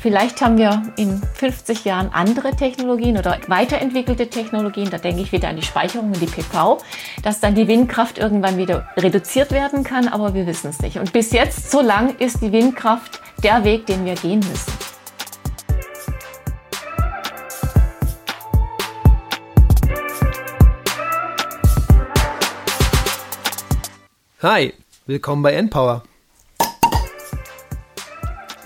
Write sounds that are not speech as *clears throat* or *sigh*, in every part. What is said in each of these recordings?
Vielleicht haben wir in 50 Jahren andere Technologien oder weiterentwickelte Technologien. Da denke ich wieder an die Speicherung und die PV, dass dann die Windkraft irgendwann wieder reduziert werden kann, aber wir wissen es nicht. Und bis jetzt, so lang ist die Windkraft der Weg, den wir gehen müssen. Hi, willkommen bei Endpower.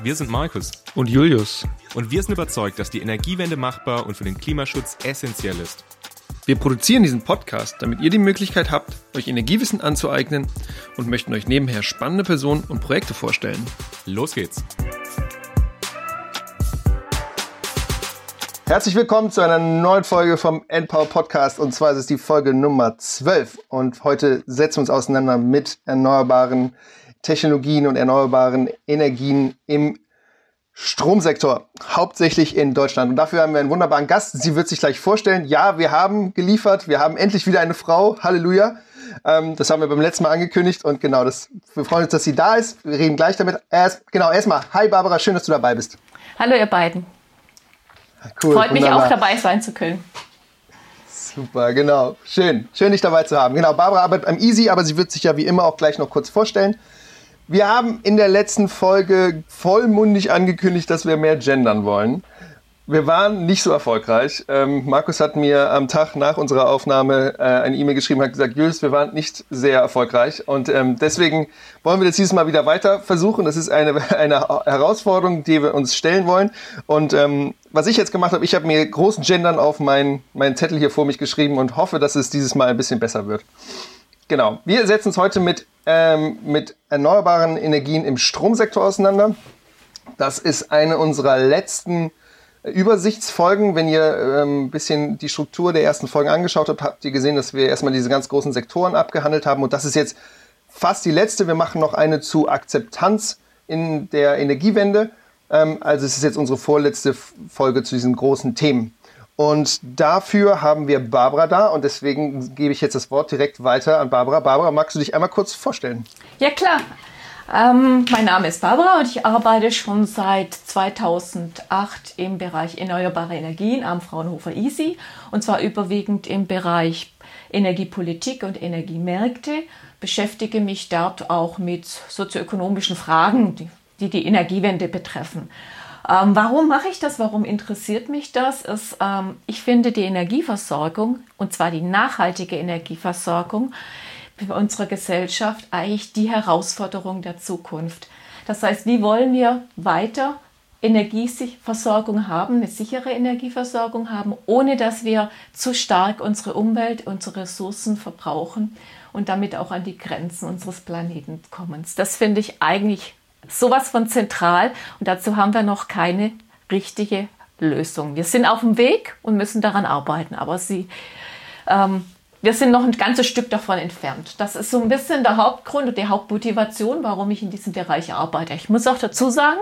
Wir sind Markus und Julius. Und wir sind überzeugt, dass die Energiewende machbar und für den Klimaschutz essentiell ist. Wir produzieren diesen Podcast, damit ihr die Möglichkeit habt, euch Energiewissen anzueignen und möchten euch nebenher spannende Personen und Projekte vorstellen. Los geht's! Herzlich willkommen zu einer neuen Folge vom Endpower Podcast und zwar ist es die Folge Nummer 12 und heute setzen wir uns auseinander mit erneuerbaren Technologien und erneuerbaren Energien im Stromsektor, hauptsächlich in Deutschland. Und dafür haben wir einen wunderbaren Gast. Sie wird sich gleich vorstellen. Ja, wir haben geliefert. Wir haben endlich wieder eine Frau. Halleluja. Ähm, das haben wir beim letzten Mal angekündigt. Und genau, das, wir freuen uns, dass sie da ist. Wir reden gleich damit. Erst, genau, erstmal. Hi Barbara, schön, dass du dabei bist. Hallo ihr beiden. Cool, Freut wunderbar. mich auch dabei sein zu können. Super, genau. Schön. Schön, dich dabei zu haben. Genau, Barbara arbeitet am Easy, aber sie wird sich ja wie immer auch gleich noch kurz vorstellen. Wir haben in der letzten Folge vollmundig angekündigt, dass wir mehr gendern wollen. Wir waren nicht so erfolgreich. Ähm, Markus hat mir am Tag nach unserer Aufnahme äh, eine E-Mail geschrieben und hat gesagt, Julius, wir waren nicht sehr erfolgreich. Und ähm, deswegen wollen wir das dieses Mal wieder weiter versuchen. Das ist eine, *laughs* eine Herausforderung, die wir uns stellen wollen. Und ähm, was ich jetzt gemacht habe, ich habe mir großen Gendern auf meinen mein Zettel hier vor mich geschrieben und hoffe, dass es dieses Mal ein bisschen besser wird. Genau. Wir setzen uns heute mit, ähm, mit erneuerbaren Energien im Stromsektor auseinander. Das ist eine unserer letzten Übersichtsfolgen. Wenn ihr ähm, ein bisschen die Struktur der ersten Folgen angeschaut habt, habt ihr gesehen, dass wir erstmal diese ganz großen Sektoren abgehandelt haben. Und das ist jetzt fast die letzte. Wir machen noch eine zu Akzeptanz in der Energiewende. Ähm, also es ist jetzt unsere vorletzte Folge zu diesen großen Themen. Und dafür haben wir Barbara da und deswegen gebe ich jetzt das Wort direkt weiter an Barbara. Barbara, magst du dich einmal kurz vorstellen? Ja, klar. Ähm, mein Name ist Barbara und ich arbeite schon seit 2008 im Bereich erneuerbare Energien am Fraunhofer EASY und zwar überwiegend im Bereich Energiepolitik und Energiemärkte. Beschäftige mich dort auch mit sozioökonomischen Fragen, die die, die Energiewende betreffen. Ähm, warum mache ich das? Warum interessiert mich das? Ist, ähm, ich finde die Energieversorgung, und zwar die nachhaltige Energieversorgung, für unsere Gesellschaft eigentlich die Herausforderung der Zukunft. Das heißt, wie wollen wir weiter Energieversorgung haben, eine sichere Energieversorgung haben, ohne dass wir zu stark unsere Umwelt, unsere Ressourcen verbrauchen und damit auch an die Grenzen unseres Planeten kommen. Das finde ich eigentlich sowas von zentral und dazu haben wir noch keine richtige Lösung. Wir sind auf dem Weg und müssen daran arbeiten, aber sie, ähm, wir sind noch ein ganzes Stück davon entfernt. Das ist so ein bisschen der Hauptgrund und die Hauptmotivation, warum ich in diesem Bereich arbeite. Ich muss auch dazu sagen,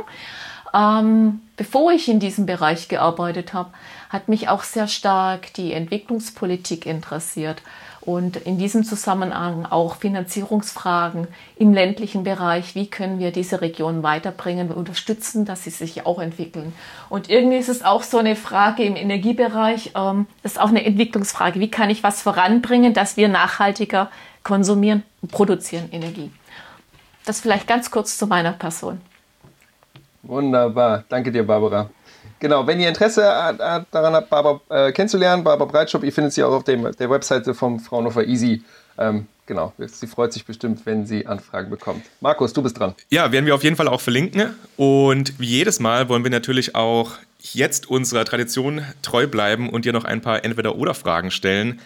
ähm, bevor ich in diesem Bereich gearbeitet habe, hat mich auch sehr stark die Entwicklungspolitik interessiert und in diesem Zusammenhang auch Finanzierungsfragen im ländlichen Bereich. Wie können wir diese Region weiterbringen, unterstützen, dass sie sich auch entwickeln? Und irgendwie ist es auch so eine Frage im Energiebereich, ähm, ist auch eine Entwicklungsfrage. Wie kann ich was voranbringen, dass wir nachhaltiger konsumieren und produzieren Energie? Das vielleicht ganz kurz zu meiner Person. Wunderbar. Danke dir, Barbara. Genau, wenn ihr Interesse daran habt, Barbara äh, kennenzulernen, Barbara Breitschop, ihr findet sie auch auf dem, der Webseite vom Fraunhofer Easy. Ähm, genau, sie freut sich bestimmt, wenn sie Anfragen bekommt. Markus, du bist dran. Ja, werden wir auf jeden Fall auch verlinken. Und wie jedes Mal wollen wir natürlich auch jetzt unserer Tradition treu bleiben und dir noch ein paar Entweder-Oder-Fragen stellen.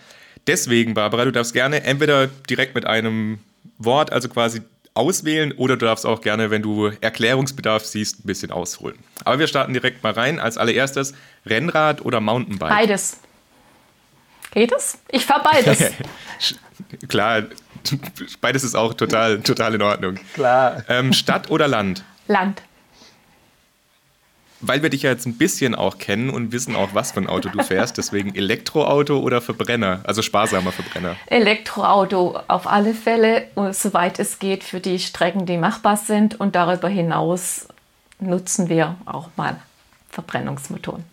Deswegen, Barbara, du darfst gerne entweder direkt mit einem Wort, also quasi auswählen oder du darfst auch gerne, wenn du Erklärungsbedarf siehst, ein bisschen ausholen. Aber wir starten direkt mal rein. Als allererstes Rennrad oder Mountainbike? Beides. Geht es? Ich fahre beides. *laughs* Klar, beides ist auch total, total in Ordnung. Klar. Ähm, Stadt oder Land? Land weil wir dich ja jetzt ein bisschen auch kennen und wissen auch, was für ein Auto du fährst, deswegen Elektroauto oder Verbrenner, also sparsamer Verbrenner? Elektroauto auf alle Fälle, soweit es geht, für die Strecken, die machbar sind. Und darüber hinaus nutzen wir auch mal Verbrennungsmotoren.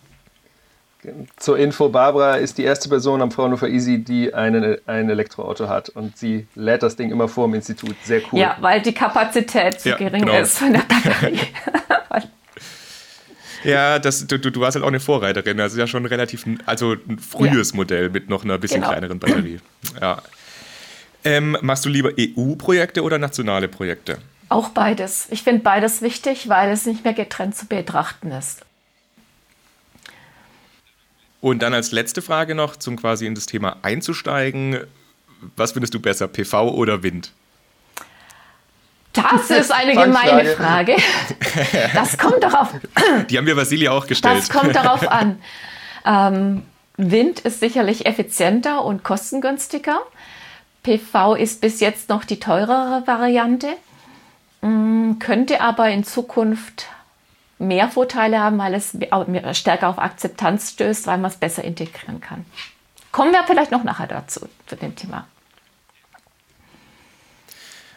Zur Info, Barbara ist die erste Person am Fraunhofer Easy, die einen, ein Elektroauto hat. Und sie lädt das Ding immer vor im Institut. Sehr cool. Ja, weil die Kapazität zu Ja, gering genau. ist von der Batterie. *laughs* Ja, das, du, du du warst halt auch eine Vorreiterin. Das ist ja schon relativ, ein- also ein frühes Modell mit noch einer bisschen Genau. kleineren Batterie. Ja. Ähm, machst du lieber EU-Projekte oder nationale Projekte? Auch beides. Ich finde beides wichtig, weil es nicht mehr getrennt zu betrachten ist. Und dann als letzte Frage noch, zum quasi in das Thema einzusteigen. Was findest du besser, PV oder Wind? Das ist eine gemeine. Frage. *laughs* Das kommt darauf, Die haben wir Vasili auch gestellt. das kommt darauf an. *laughs* Ähm, Wind ist sicherlich effizienter und kostengünstiger. PV ist bis jetzt noch die teurere Variante, Mm, könnte aber in Zukunft mehr Vorteile haben, weil es stärker auf Akzeptanz stößt, weil man es besser integrieren kann. Kommen wir vielleicht noch nachher dazu, zu dem Thema.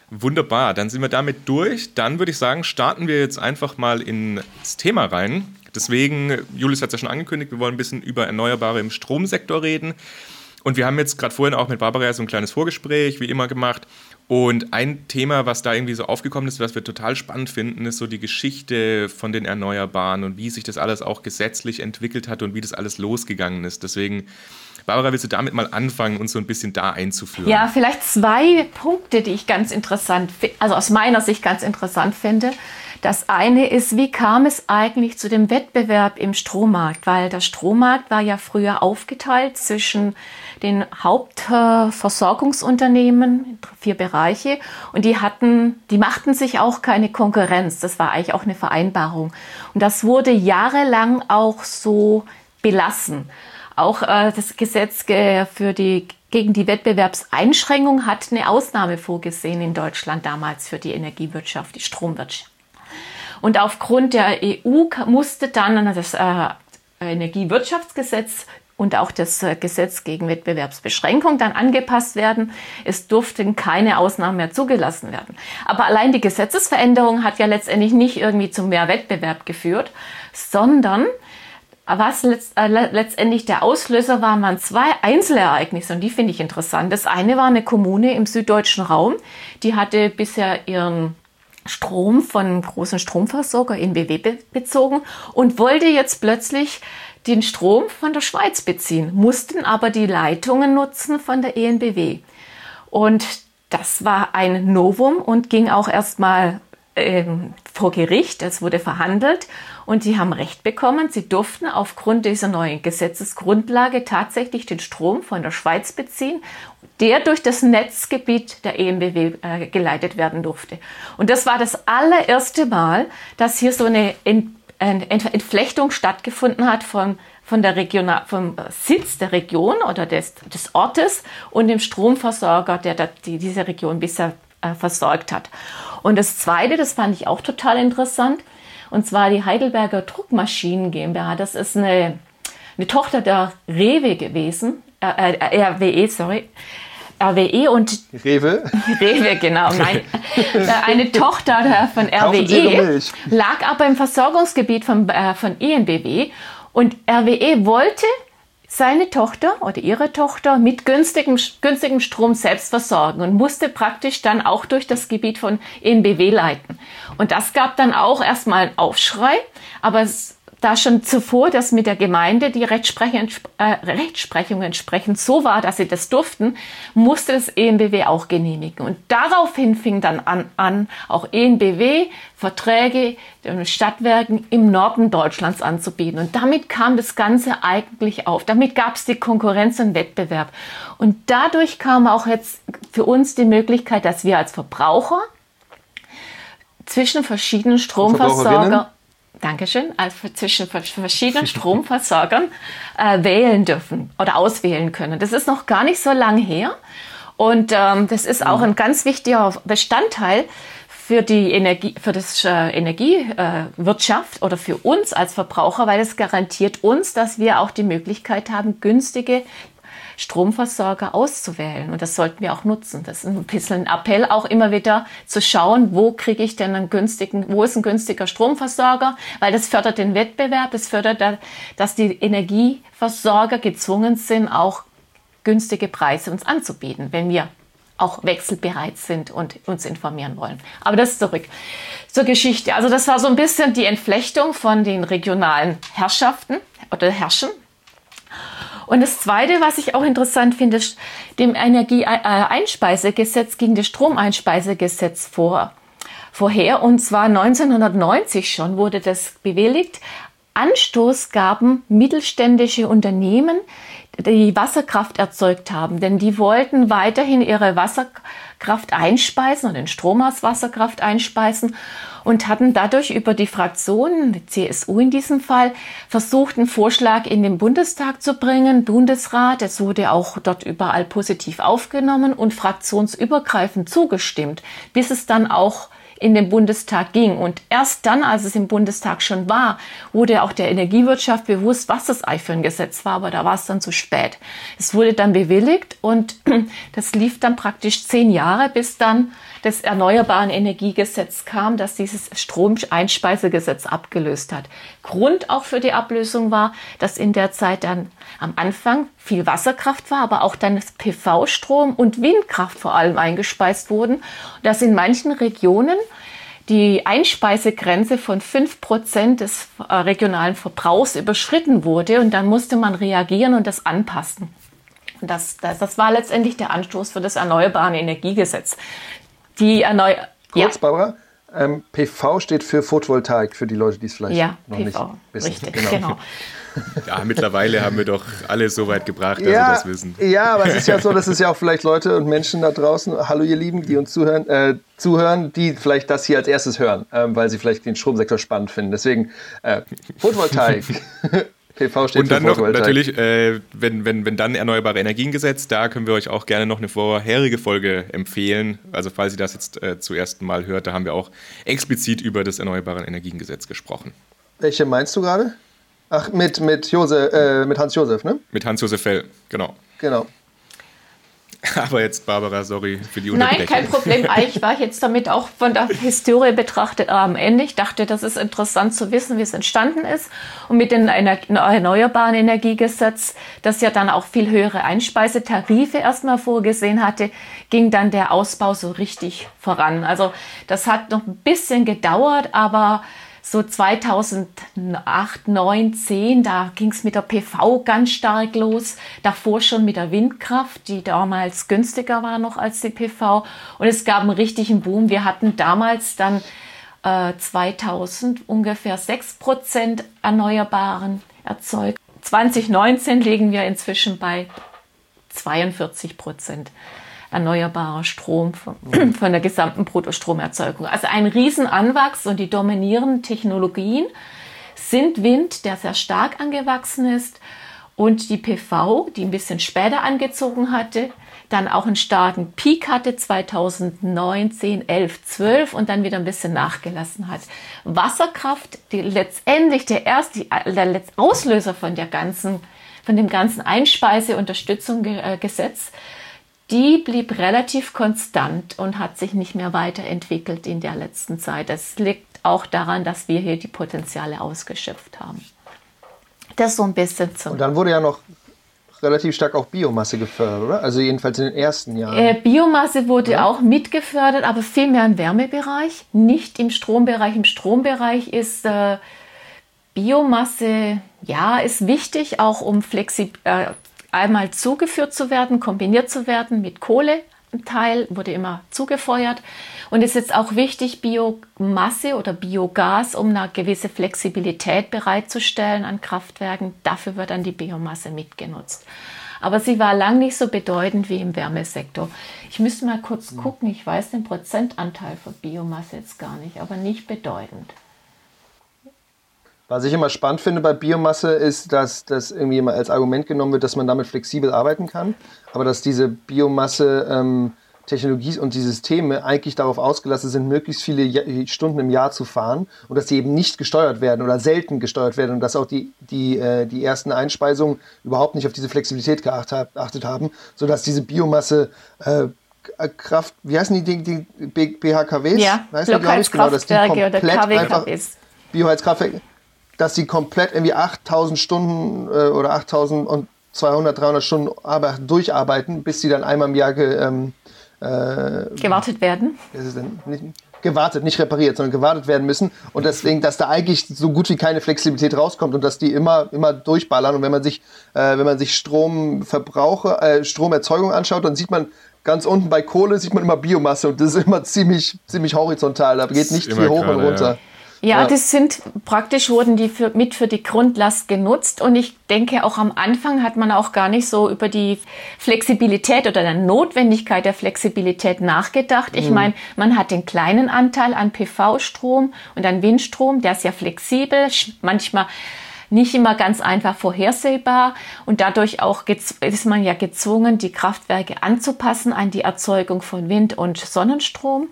Wunderbar, dann sind wir damit durch. Dann würde ich sagen, starten wir jetzt einfach mal ins Thema rein. Deswegen, Julius hat es ja schon angekündigt, wir wollen ein bisschen über Erneuerbare im Stromsektor reden. Und wir haben jetzt gerade vorhin auch mit Barbara so ein kleines Vorgespräch, wie immer, gemacht. Und ein Thema, was da irgendwie so aufgekommen ist, was wir total spannend finden, ist so die Geschichte von den Erneuerbaren und wie sich das alles auch gesetzlich entwickelt hat und wie das alles losgegangen ist. Deswegen, Barbara, willst du damit mal anfangen, uns so ein bisschen da einzuführen? Ja, vielleicht zwei Punkte, die ich ganz interessant, also aus meiner Sicht ganz interessant finde. Das eine ist, wie kam es eigentlich zu dem Wettbewerb im Strommarkt? Weil der Strommarkt war ja früher aufgeteilt zwischen den Hauptversorgungsunternehmen, vier Bereiche, und die hatten, die machten sich auch keine Konkurrenz. Das war eigentlich auch eine Vereinbarung. Und das wurde jahrelang auch so belassen. Auch äh, das Gesetz ge- für die, gegen die Wettbewerbseinschränkung hat eine Ausnahme vorgesehen in Deutschland damals für die Energiewirtschaft, die Stromwirtschaft. Und aufgrund der EU musste dann das äh, Energiewirtschaftsgesetz und auch das äh, Gesetz gegen Wettbewerbsbeschränkung dann angepasst werden. Es durften keine Ausnahmen mehr zugelassen werden. Aber allein die Gesetzesveränderung hat ja letztendlich nicht irgendwie zu mehr Wettbewerb geführt, sondern was letzt, äh, le- letztendlich der Auslöser waren, waren zwei Einzelereignisse und die finde ich interessant. Das eine war eine Kommune im süddeutschen Raum, die hatte bisher ihren Strom von großen Stromversorger in BW be bezogen und wollte jetzt plötzlich den Strom von der Schweiz beziehen, mussten aber die Leitungen nutzen von der ENBW. Und das war ein Novum und ging auch erstmal ähm, vor Gericht. Es wurde verhandelt und sie haben Recht bekommen. Sie durften aufgrund dieser neuen Gesetzesgrundlage tatsächlich den Strom von der Schweiz beziehen, der durch das Netzgebiet der EMBW äh, geleitet werden durfte. Und das war das allererste Mal, dass hier so eine Ent Ent Entflechtung stattgefunden hat von, von der Regional, vom Sitz der Region oder des, des Ortes und dem Stromversorger, der da, die diese Region bisher äh, versorgt hat. Und das Zweite, das fand ich auch total interessant, und zwar die Heidelberger Druckmaschinen GmbH. Das ist eine, eine Tochter der Rewe gewesen, äh, äh, RWE, sorry. RWE und Rewe. Rewe, genau. Nein, Äh, eine Tochter von RWE lag aber im Versorgungsgebiet von, äh, von ENBW und RWE wollte seine Tochter oder ihre Tochter mit günstigem, günstigem Strom selbst versorgen und musste praktisch dann auch durch das Gebiet von ENBW leiten. Und das gab dann auch erstmal einen Aufschrei, aber es, da schon zuvor das mit der Gemeinde die Rechtsprechung, äh, Rechtsprechung entsprechend so war, dass sie das durften, musste das ENBW auch genehmigen. Und daraufhin fing dann an, an auch ENBW Verträge den Stadtwerken im Norden Deutschlands anzubieten. Und damit kam das Ganze eigentlich auf. Damit gab es die Konkurrenz und Wettbewerb. Und dadurch kam auch jetzt für uns die Möglichkeit, dass wir als Verbraucher zwischen verschiedenen Stromversorgern? Dankeschön, also zwischen vers- verschiedenen *laughs* Stromversorgern äh, wählen dürfen oder auswählen können. Das ist noch gar nicht so lang her. Und ähm, das ist auch ein ganz wichtiger Bestandteil für die Energie, für das äh, Energiewirtschaft oder für uns als Verbraucher, weil es garantiert uns, dass wir auch die Möglichkeit haben, günstige Stromversorger auszuwählen. Und das sollten wir auch nutzen. Das ist ein bisschen ein Appell, auch immer wieder zu schauen, wo kriege ich denn einen günstigen, wo ist ein günstiger Stromversorger, weil das fördert den Wettbewerb, das fördert, dass die Energieversorger gezwungen sind, auch günstige Preise uns anzubieten, wenn wir auch wechselbereit sind und uns informieren wollen. Aber das zurück zur Geschichte. Also das war so ein bisschen die Entflechtung von den regionalen Herrschaften oder Herrschen. Und das Zweite, was ich auch interessant finde, ist, dem Energieeinspeisegesetz ging das Stromeinspeisegesetz vor, vorher. Und zwar 1990 schon wurde das bewilligt. Anstoß gaben mittelständische Unternehmen, die Wasserkraft erzeugt haben, denn die wollten weiterhin ihre Wasserkraft einspeisen und den Strom aus Wasserkraft einspeisen und hatten dadurch über die Fraktionen, die CSU in diesem Fall, versucht, einen Vorschlag in den Bundestag zu bringen, Bundesrat. Es wurde auch dort überall positiv aufgenommen und fraktionsübergreifend zugestimmt, bis es dann auch in den Bundestag ging. Und erst dann, als es im Bundestag schon war, wurde auch der Energiewirtschaft bewusst, was das eigentlich für ein Gesetz war, aber da war es dann zu spät. Es wurde dann bewilligt und *clears throat* das lief dann praktisch zehn Jahre, bis dann das Erneuerbaren Energiegesetz kam, das dieses Stromeinspeisegesetz abgelöst hat. Grund auch für die Ablösung war, dass in der Zeit dann am Anfang viel Wasserkraft war, aber auch dann PV-Strom und Windkraft vor allem eingespeist wurden. Dass in manchen Regionen die Einspeisegrenze von 5% des äh, regionalen Verbrauchs überschritten wurde und dann musste man reagieren und das anpassen. Und das, das, das war letztendlich der Anstoß für das Erneuerbare Energiegesetz die erneu Kurz, ja. Barbara. Ähm, PV steht für Photovoltaik, für die Leute, die es vielleicht ja, noch PV, nicht wissen. Richtig, genau. genau. *laughs* *laughs* Ja, mittlerweile haben wir doch alle so weit gebracht, dass ja, wir das wissen. Ja, aber es ist ja so, dass es ja auch vielleicht Leute und Menschen da draußen, hallo ihr Lieben, die uns zuhören, äh, zuhören, die vielleicht das hier als erstes hören, ähm, weil sie vielleicht den Stromsektor spannend finden. Deswegen äh, Photovoltaik. *laughs* PV steht Und dann noch natürlich, äh, wenn, wenn, wenn dann Erneuerbare Energiengesetz, da können wir euch auch gerne noch eine vorherige Folge empfehlen. Also falls ihr das jetzt äh, zum ersten Mal hört, da haben wir auch explizit über das Erneuerbare Energiengesetz gesprochen. Welche meinst du gerade? Ach, mit, mit, Jose, äh, mit Hans Josef, ne? Mit Hans Josef Fell, genau. Genau. *laughs* Aber jetzt, Barbara, sorry für die Unterbrechung. Nein, kein Problem. Eigentlich war ich jetzt damit auch von der Historie betrachtet am Ende. Ich dachte, das ist interessant zu wissen, wie es entstanden ist. Und mit dem Erneuerbaren Energiegesetz, das ja dann auch viel höhere Einspeisetarife erstmal vorgesehen hatte, ging dann der Ausbau so richtig voran. Also das hat noch ein bisschen gedauert, aber so 2008, 9, 10, da ging es mit der PV ganz stark los. Davor schon mit der Windkraft, die damals günstiger war noch als die PV. Und es gab einen richtigen Boom. Wir hatten damals dann äh, 2000 ungefähr 6 Prozent Erneuerbaren erzeugt. 2019 liegen wir inzwischen bei 42 Prozent erneuerbarer Strom von, *clears throat* von der gesamten Bruttostromerzeugung. Also ein Riesenanwachs und die dominierenden Technologien sind Wind, der sehr stark angewachsen ist, und die PV, die ein bisschen später angezogen hatte, dann auch einen starken Peak hatte 2019, 11, 12 und dann wieder ein bisschen nachgelassen hat. Wasserkraft, die letztendlich der erste, der Auslöser von der ganzen, von dem ganzen Einspeiseunterstützungsgesetz, die blieb relativ konstant und hat sich nicht mehr weiterentwickelt in der letzten Zeit. Das liegt auch daran, dass wir hier die Potenziale ausgeschöpft haben. Das so ein bisschen zum. Und dann wurde ja noch relativ stark auch Biomasse gefördert, oder? Also jedenfalls in den ersten Jahren. Äh, Biomasse wurde ja. auch mitgefördert, aber viel mehr im Wärmebereich, nicht im Strombereich. Im Strombereich ist äh, Biomasse, ja, ist wichtig, auch um flexib äh, einmal zugeführt zu werden, kombiniert zu werden mit Kohle. Teil wurde immer zugefeuert und ist jetzt auch wichtig, Biomasse oder Biogas, um eine gewisse Flexibilität bereitzustellen an Kraftwerken. Dafür wird dann die Biomasse mitgenutzt. Aber sie war lang nicht so bedeutend wie im Wärmesektor. Ich müsste mal kurz hm. gucken, ich weiß den Prozentanteil für Biomasse jetzt gar nicht, aber nicht bedeutend. Was ich immer spannend finde bei Biomasse ist, dass das irgendwie immer als Argument genommen wird, dass man damit flexibel arbeiten kann, aber dass diese Biomasse ähm, Technologie und die Systeme eigentlich darauf ausgelassen sind, möglichst viele Stunden im Jahr zu fahren und dass sie eben nicht gesteuert werden oder selten gesteuert werden und dass auch die, die, äh, die ersten Einspeisungen überhaupt nicht auf diese Flexibilität geachtet haben, sodass diese Biomasse äh, Kraft, wie heißen die, die, die BHKWs? Ja, Blockheizkraftwerke genau, oder KWKWs. Bioheizkraftwerke, dass die komplett irgendwie 8000 Stunden äh, oder 8200, 300 Stunden Arbeit durcharbeiten, bis sie dann einmal im Jahr ge, ähm, äh, gewartet werden. Nicht, gewartet, nicht repariert, sondern gewartet werden müssen. Und deswegen, dass da eigentlich so gut wie keine Flexibilität rauskommt und dass die immer, immer durchballern. Und wenn man sich, äh, wenn man sich Stromverbrauche, äh, Stromerzeugung anschaut, dann sieht man ganz unten bei Kohle sieht man immer Biomasse und das ist immer ziemlich, ziemlich horizontal. Da geht nicht viel hoch und runter. Ja. Ja, ja, das sind praktisch wurden die für, mit für die Grundlast genutzt und ich denke auch am Anfang hat man auch gar nicht so über die Flexibilität oder der Notwendigkeit der Flexibilität nachgedacht. Ich mhm. meine, man hat den kleinen Anteil an PV-Strom und an Windstrom, der ist ja flexibel, manchmal nicht immer ganz einfach vorhersehbar und dadurch auch ist man ja gezwungen, die Kraftwerke anzupassen an die Erzeugung von Wind- und Sonnenstrom.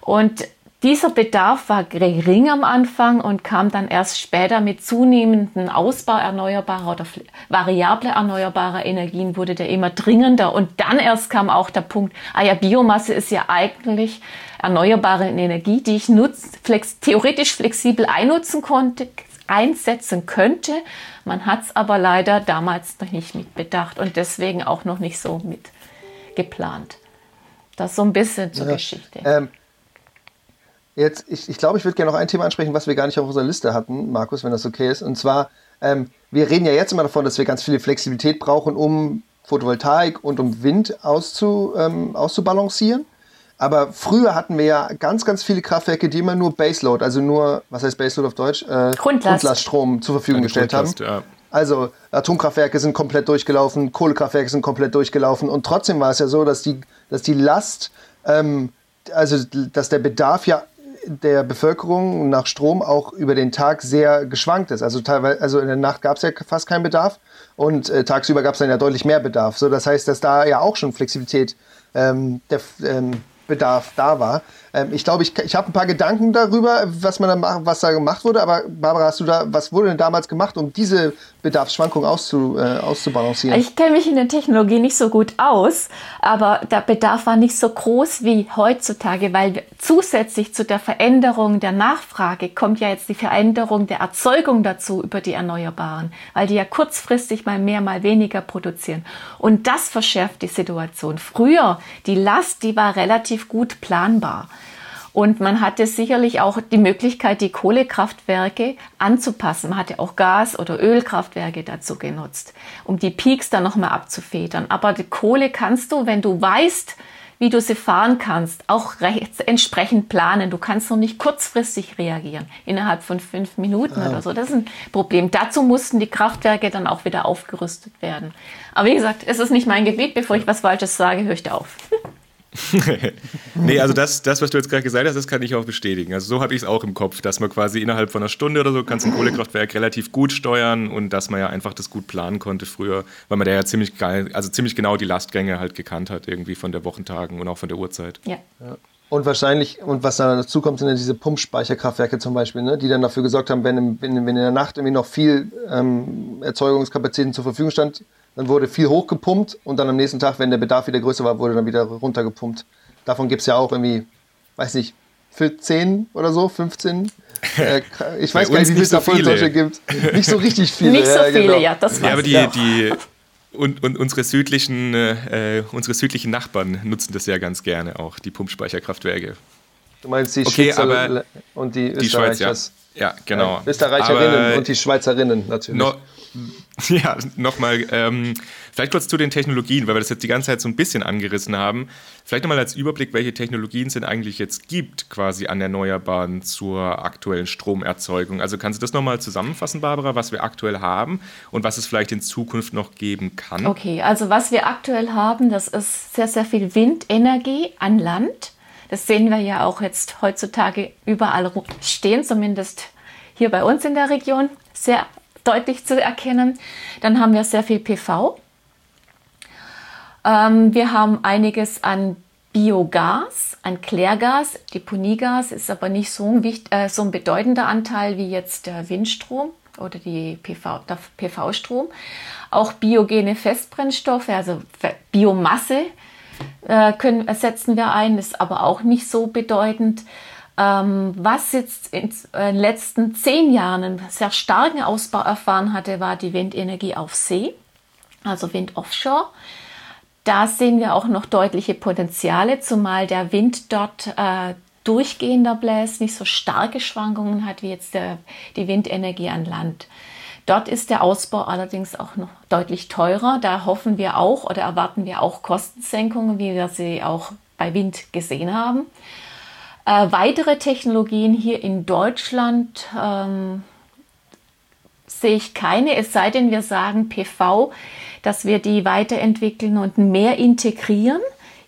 Und dieser Bedarf war gering am Anfang und kam dann erst später mit zunehmendem Ausbau erneuerbarer oder variable erneuerbarer Energien wurde der immer dringender und dann erst kam auch der Punkt, ah ja, Biomasse ist ja eigentlich erneuerbare Energie, die ich nutz, flex, theoretisch flexibel einnutzen konnte, einsetzen könnte. Man hat es aber leider damals noch nicht mit bedacht und deswegen auch noch nicht so mit geplant. Das so ein bisschen zur ja, Geschichte. Ähm Jetzt, ich, ich glaube, ich würde gerne noch ein Thema ansprechen, was wir gar nicht auf unserer Liste hatten, Markus, wenn das okay ist. Und zwar, ähm, wir reden ja jetzt immer davon, dass wir ganz viele Flexibilität brauchen, um Photovoltaik und um Wind auszu, ähm, auszubalancieren. Aber früher hatten wir ja ganz, ganz viele Kraftwerke, die immer nur Baseload, also nur, was heißt Baseload auf Deutsch? Äh, Grundlast. Grundlaststrom zur Verfügung gestellt haben. Ja. Also Atomkraftwerke sind komplett durchgelaufen, Kohlekraftwerke sind komplett durchgelaufen. Und trotzdem war es ja so, dass die, dass die Last, ähm, also dass der Bedarf ja der Bevölkerung nach Strom auch über den Tag sehr geschwankt ist. Also teilweise, also in der Nacht gab es ja fast keinen Bedarf und äh, tagsüber gab es dann ja deutlich mehr Bedarf. So, das heißt, dass da ja auch schon Flexibilität ähm, der, ähm, Bedarf da war. Ähm, ich glaube, ich, ich habe ein paar Gedanken darüber, was, man da, was da gemacht wurde. Aber Barbara, hast du da, was wurde denn damals gemacht, um diese Bedarfsschwankung auszu, äh, auszubalancieren? Ich kenne mich in der Technologie nicht so gut aus, aber der Bedarf war nicht so groß wie heutzutage, weil zusätzlich zu der Veränderung der Nachfrage kommt ja jetzt die Veränderung der Erzeugung dazu über die Erneuerbaren, weil die ja kurzfristig mal mehr, mal weniger produzieren. Und das verschärft die Situation. Früher, die Last, die war relativ gut planbar. Und man hatte sicherlich auch die Möglichkeit, die Kohlekraftwerke anzupassen. Man hatte auch Gas- oder Ölkraftwerke dazu genutzt, um die Peaks dann nochmal abzufedern. Aber die Kohle kannst du, wenn du weißt, wie du sie fahren kannst, auch entsprechend planen. Du kannst noch nicht kurzfristig reagieren, innerhalb von fünf Minuten ja. oder so. Das ist ein Problem. Dazu mussten die Kraftwerke dann auch wieder aufgerüstet werden. Aber wie gesagt, es ist nicht mein Gebiet. Bevor ich was Falsches sage, höre ich da auf. *laughs* nee, also das, das, was du jetzt gerade gesagt hast, das kann ich auch bestätigen. Also so habe ich es auch im Kopf, dass man quasi innerhalb von einer Stunde oder so kannst ein Kohlekraftwerk relativ gut steuern und dass man ja einfach das gut planen konnte früher, weil man da ja ziemlich geil, also ziemlich genau die Lastgänge halt gekannt hat, irgendwie von der Wochentagen und auch von der Uhrzeit. Ja. ja. Und wahrscheinlich, und was da dazu kommt, sind ja diese Pumpspeicherkraftwerke zum Beispiel, ne, die dann dafür gesorgt haben, wenn, wenn, wenn in der Nacht irgendwie noch viel ähm, Erzeugungskapazitäten zur Verfügung stand, dann wurde viel hochgepumpt und dann am nächsten Tag, wenn der Bedarf wieder größer war, wurde dann wieder runtergepumpt. Davon gibt es ja auch irgendwie, weiß nicht, für 10 oder so, 15. *laughs* Äh, ich weiß gar nicht, wie viel es davon in Deutschland gibt. Nicht so richtig *laughs* viele. Nicht so ja, viele, genau. ja, das war's. Ja, aber die, ja. die und, und unsere, südlichen, äh, unsere südlichen Nachbarn nutzen das ja ganz gerne auch, die Pumpspeicherkraftwerke. Du meinst die okay, Schweizer und die, die Schweiz, ja. ja, genau. Äh, Österreicherinnen aber und die Schweizerinnen natürlich. No, *laughs* Ja, nochmal, ähm, vielleicht kurz zu den Technologien, weil wir das jetzt die ganze Zeit so ein bisschen angerissen haben. Vielleicht nochmal als Überblick, welche Technologien es denn eigentlich jetzt gibt, quasi an Erneuerbaren zur aktuellen Stromerzeugung. Also kannst du das nochmal zusammenfassen, Barbara, was wir aktuell haben und was es vielleicht in Zukunft noch geben kann? Okay, also was wir aktuell haben, das ist sehr, sehr viel Windenergie an Land. Das sehen wir ja auch jetzt heutzutage überall stehen, zumindest hier bei uns in der Region. Sehr deutlich zu erkennen. Dann haben wir sehr viel PV. Ähm, wir haben einiges an Biogas, ein Klärgas. Deponiegas ist aber nicht so ein, äh, so ein bedeutender Anteil wie jetzt der Windstrom oder die PV, der PV-Strom. Auch biogene Festbrennstoffe, also Biomasse, äh, können, setzen wir ein, ist aber auch nicht so bedeutend. Ähm, was jetzt in den letzten zehn Jahren einen sehr starken Ausbau erfahren hatte, war die Windenergie auf See, also Wind offshore. Da sehen wir auch noch deutliche Potenziale, zumal der Wind dort äh, durchgehender bläst, nicht so starke Schwankungen hat wie jetzt der, die Windenergie an Land. Dort ist der Ausbau allerdings auch noch deutlich teurer. Da hoffen wir auch oder erwarten wir auch Kostensenkungen, wie wir sie auch bei Wind gesehen haben. Äh, weitere Technologien hier in Deutschland ähm, sehe ich keine, es sei denn, wir sagen PV, dass wir die weiterentwickeln und mehr integrieren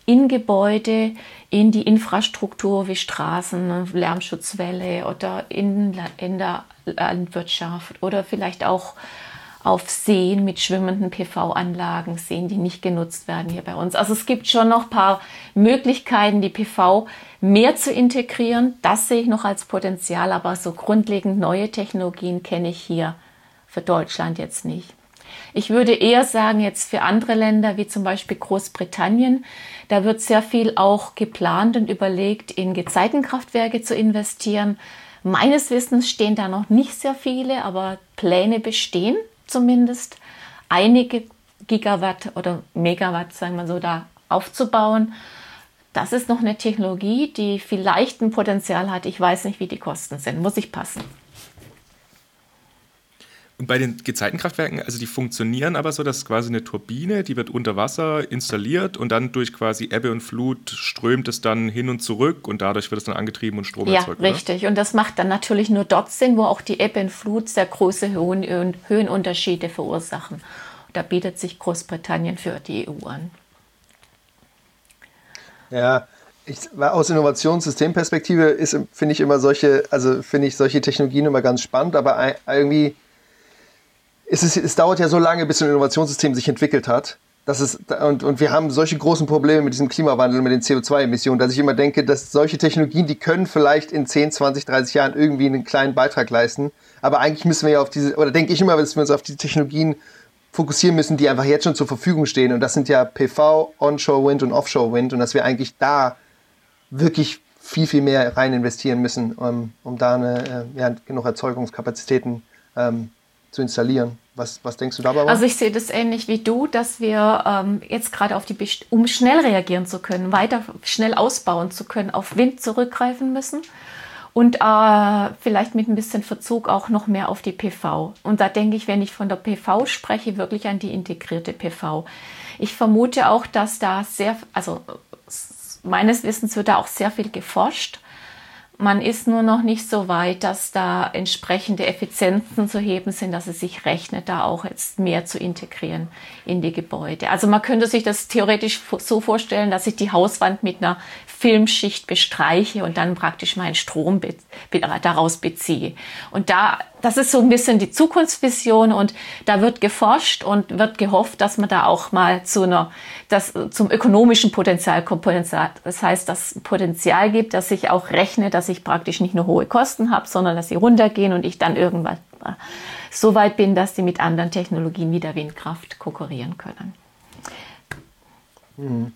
in Gebäude, in die Infrastruktur wie Straßen, Lärmschutzwelle oder in, in der Landwirtschaft oder vielleicht auch auf Seen mit schwimmenden PV-Anlagen, Seen, die nicht genutzt werden hier bei uns. Also es gibt schon noch ein paar Möglichkeiten, die PV mehr zu integrieren. Das sehe ich noch als Potenzial, aber so grundlegend neue Technologien kenne ich hier für Deutschland jetzt nicht. Ich würde eher sagen, jetzt für andere Länder wie zum Beispiel Großbritannien, da wird sehr viel auch geplant und überlegt, in Gezeitenkraftwerke zu investieren. Meines Wissens stehen da noch nicht sehr viele, aber Pläne bestehen zumindest einige Gigawatt oder Megawatt, sagen wir so, da aufzubauen. Das ist noch eine Technologie, die vielleicht ein Potenzial hat. Ich weiß nicht, wie die Kosten sind. Muss ich passen. Und bei den Gezeitenkraftwerken, also die funktionieren aber so, dass quasi eine Turbine, die wird unter Wasser installiert und dann durch quasi Ebbe und Flut strömt es dann hin und zurück und dadurch wird es dann angetrieben und Strom ja, erzeugt. Ja, richtig. Oder? Und das macht dann natürlich nur dort Sinn, wo auch die Ebbe und Flut sehr große Höhen, Höhenunterschiede verursachen. Da bietet sich Großbritannien für die EU an. Ja, ich, aus Innovationssystemperspektive finde ich immer solche, also finde ich solche Technologien immer ganz spannend, aber irgendwie es, ist, es dauert ja so lange, bis ein Innovationssystem sich entwickelt hat. Das ist, und, und wir haben solche großen Probleme mit diesem Klimawandel, mit den CO2-Emissionen, dass ich immer denke, dass solche Technologien, die können vielleicht in 10, 20, 30 Jahren irgendwie einen kleinen Beitrag leisten. Aber eigentlich müssen wir ja auf diese, oder denke ich immer, dass wir uns auf die Technologien fokussieren müssen, die einfach jetzt schon zur Verfügung stehen. Und das sind ja PV, Onshore Wind und Offshore Wind. Und dass wir eigentlich da wirklich viel, viel mehr rein investieren müssen, um, um da eine, äh, ja, genug Erzeugungskapazitäten ähm, zu installieren. Was, was denkst du dabei? Also ich sehe das ähnlich wie du, dass wir ähm, jetzt gerade auf die, Best um schnell reagieren zu können, weiter schnell ausbauen zu können, auf Wind zurückgreifen müssen und äh, vielleicht mit ein bisschen Verzug auch noch mehr auf die PV. Und da denke ich, wenn ich von der PV spreche, wirklich an die integrierte PV. Ich vermute auch, dass da sehr, also meines Wissens wird da auch sehr viel geforscht man ist nur noch nicht so weit, dass da entsprechende Effizienzen zu heben sind, dass es sich rechnet, da auch jetzt mehr zu integrieren in die Gebäude. Also man könnte sich das theoretisch so vorstellen, dass ich die Hauswand mit einer Filmschicht bestreiche und dann praktisch meinen Strom be daraus beziehe. Und da, das ist so ein bisschen die Zukunftsvision und da wird geforscht und wird gehofft, dass man da auch mal zu einer, das, zum ökonomischen Potenzial kommt. Das heißt, dass Potenzial gibt, dass ich auch rechne, dass ich praktisch nicht nur hohe Kosten habe, sondern dass sie runtergehen und ich dann irgendwann so weit bin, dass die mit anderen Technologien wie der Windkraft konkurrieren können. Mhm.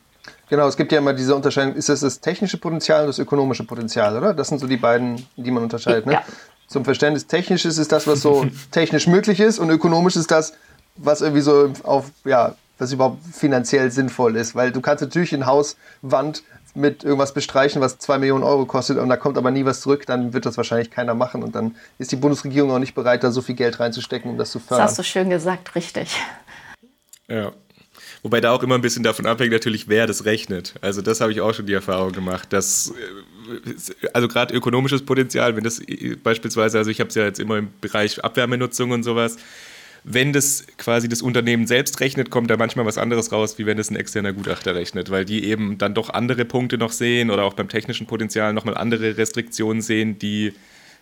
Genau, es gibt ja immer diese Unterscheidung, ist das das technische Potenzial und das ökonomische Potenzial, oder? Das sind so die beiden, die man unterscheidet. Ne? Ja. Zum Verständnis, technisches ist das, was so *laughs* technisch möglich ist und ökonomisch ist das, was irgendwie so auf, ja, was überhaupt finanziell sinnvoll ist. Weil du kannst natürlich eine Hauswand mit irgendwas bestreichen, was zwei Millionen Euro kostet und da kommt aber nie was zurück, dann wird das wahrscheinlich keiner machen und dann ist die Bundesregierung auch nicht bereit, da so viel Geld reinzustecken, um das zu fördern. Das hast du schön gesagt, richtig. Ja, Wobei da auch immer ein bisschen davon abhängt, natürlich, wer das rechnet. Also das habe ich auch schon die Erfahrung gemacht, dass, äh, also gerade ökonomisches Potenzial, wenn das äh, beispielsweise, also ich habe es ja jetzt immer im Bereich Abwärmenutzung und sowas, wenn das quasi das Unternehmen selbst rechnet, kommt da manchmal was anderes raus, wie wenn das ein externer Gutachter rechnet, weil die eben dann doch andere Punkte noch sehen oder auch beim technischen Potenzial nochmal andere Restriktionen sehen, die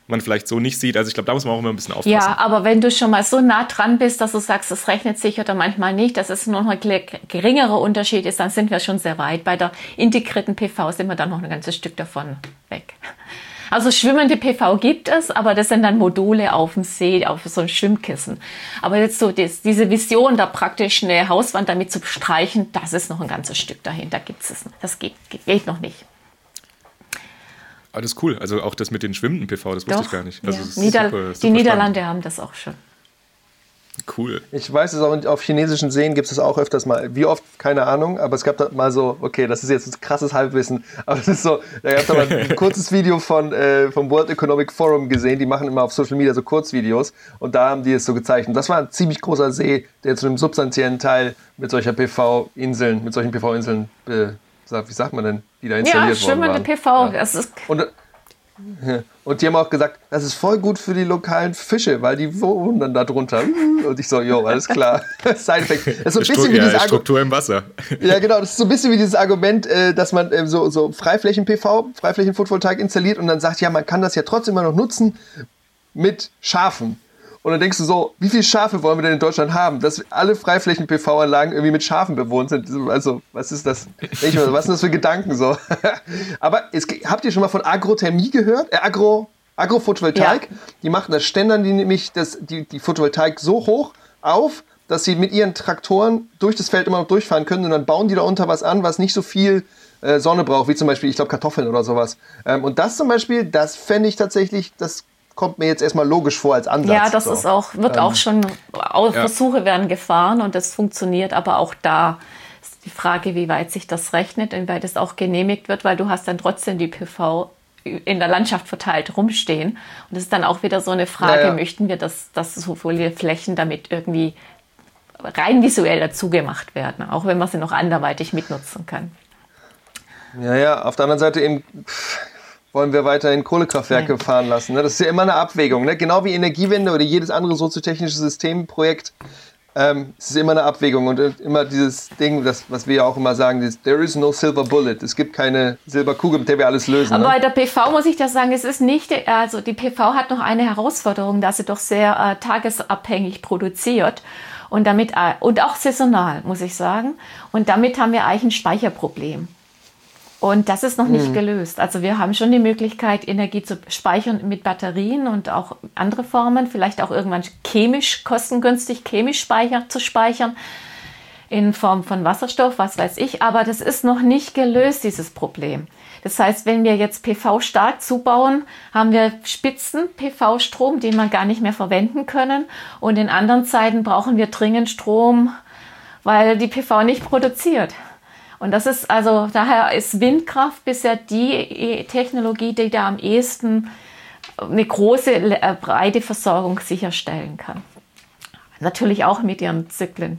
man vielleicht so nicht sieht. Also ich glaube, da muss man auch immer ein bisschen aufpassen. Ja, aber wenn du schon mal so nah dran bist, dass du sagst, es rechnet sich oder manchmal nicht, dass es nur noch ein geringerer Unterschied ist, dann sind wir schon sehr weit. Bei der integrierten PV sind wir dann noch ein ganzes Stück davon weg. Also schwimmende PV gibt es, aber das sind dann Module auf dem See, auf so einem Schwimmkissen. Aber jetzt so das, diese Vision, da praktisch eine Hauswand damit zu streichen, das ist noch ein ganzes Stück dahinter. Gibt es, das geht, geht noch nicht. Alles cool. Also auch das mit den schwimmenden PV, das wusste Doch, ich gar nicht. Ja. Also Nieder super, super die Niederlande spannend. haben das auch schon. Cool. Ich weiß es auch, auf chinesischen Seen gibt es auch öfters mal. Wie oft, keine Ahnung, aber es gab da mal so, okay, das ist jetzt ein krasses Halbwissen, aber es ist so, da gab es mal ein *laughs* kurzes Video von, äh, vom World Economic Forum gesehen, die machen immer auf Social Media so Kurzvideos und da haben die es so gezeichnet. Das war ein ziemlich großer See, der zu einem substanziellen Teil mit solcher PV-Inseln, mit solchen PV-Inseln äh, wie sagt man denn, die da installiert ja, worden waren. PV. Ja. ist und, *laughs* und die haben auch gesagt, das ist voll gut für die lokalen Fische, weil die wohnen dann da drunter. *laughs* Und ich so, jo, alles klar. *laughs* Side-Effekt. Das ist so ein bisschen wie dieses Struktur im Wasser. Ja, genau. Das ist so ein bisschen wie dieses Argument, äh, dass man äh, so, so Freiflächen-PV, Freiflächen-Photovoltaik installiert und dann sagt, ja, man kann das ja trotzdem immer noch nutzen mit Schafen. Und dann denkst du so, wie viele Schafe wollen wir denn in Deutschland haben, dass alle Freiflächen-PV-Anlagen irgendwie mit Schafen bewohnt sind? Also, was ist das? was sind das für Gedanken so? *laughs* Aber es, habt ihr schon mal von Agrothermie gehört? Äh, Agro, Agrophotovoltaik? Ja. Die machen das, ständern die nämlich das, die, die Photovoltaik so hoch auf, dass sie mit ihren Traktoren durch das Feld immer noch durchfahren können und dann bauen die da unter was an, was nicht so viel äh, Sonne braucht, wie zum Beispiel, ich glaube, Kartoffeln oder sowas. Ähm, und das zum Beispiel, das fände ich tatsächlich, das kommt mir jetzt erstmal logisch vor als Ansatz. Ja, das so. ist auch, wird ähm, auch schon, auch ja. Versuche werden gefahren und das funktioniert, aber auch da ist die Frage, wie weit sich das rechnet, inwieweit es auch genehmigt wird, weil du hast dann trotzdem die PV in der Landschaft verteilt rumstehen. Und das ist dann auch wieder so eine Frage, ja, ja. möchten wir, dass, dass so viele Flächen damit irgendwie rein visuell dazu gemacht werden, auch wenn man sie noch anderweitig mitnutzen kann. Ja, ja, auf der anderen Seite eben, wollen wir weiterhin Kohlekraftwerke ja. fahren lassen. Ne? Das ist ja immer eine Abwägung. Ne? Genau wie Energiewende oder jedes andere soziotechnische Systemprojekt. Ähm, es ist immer eine Abwägung und immer dieses Ding, das, was wir ja auch immer sagen, dieses, there is no silver bullet. Es gibt keine Silberkugel, mit der wir alles lösen. Aber ne? bei der PV muss ich das sagen, es ist nicht, also die PV hat noch eine Herausforderung, dass sie doch sehr äh, tagesabhängig produziert und damit äh, und auch saisonal, muss ich sagen. Und damit haben wir eigentlich ein Speicherproblem. Und das ist noch nicht mhm. gelöst. Also wir haben schon die Möglichkeit, Energie zu speichern mit Batterien und auch andere Formen, vielleicht auch irgendwann chemisch, kostengünstig chemisch speicher, zu speichern, in Form von Wasserstoff, was weiß ich. Aber das ist noch nicht gelöst, dieses Problem. Das heißt, wenn wir jetzt PV stark zubauen, haben wir Spitzen PV-Strom, den wir gar nicht mehr verwenden können. Und in anderen Zeiten brauchen wir dringend Strom, weil die PV nicht produziert. Und das ist also, daher ist Windkraft bisher die Technologie, die da am ehesten eine große, äh, breite Versorgung sicherstellen kann. Natürlich auch mit ihren Zyklen.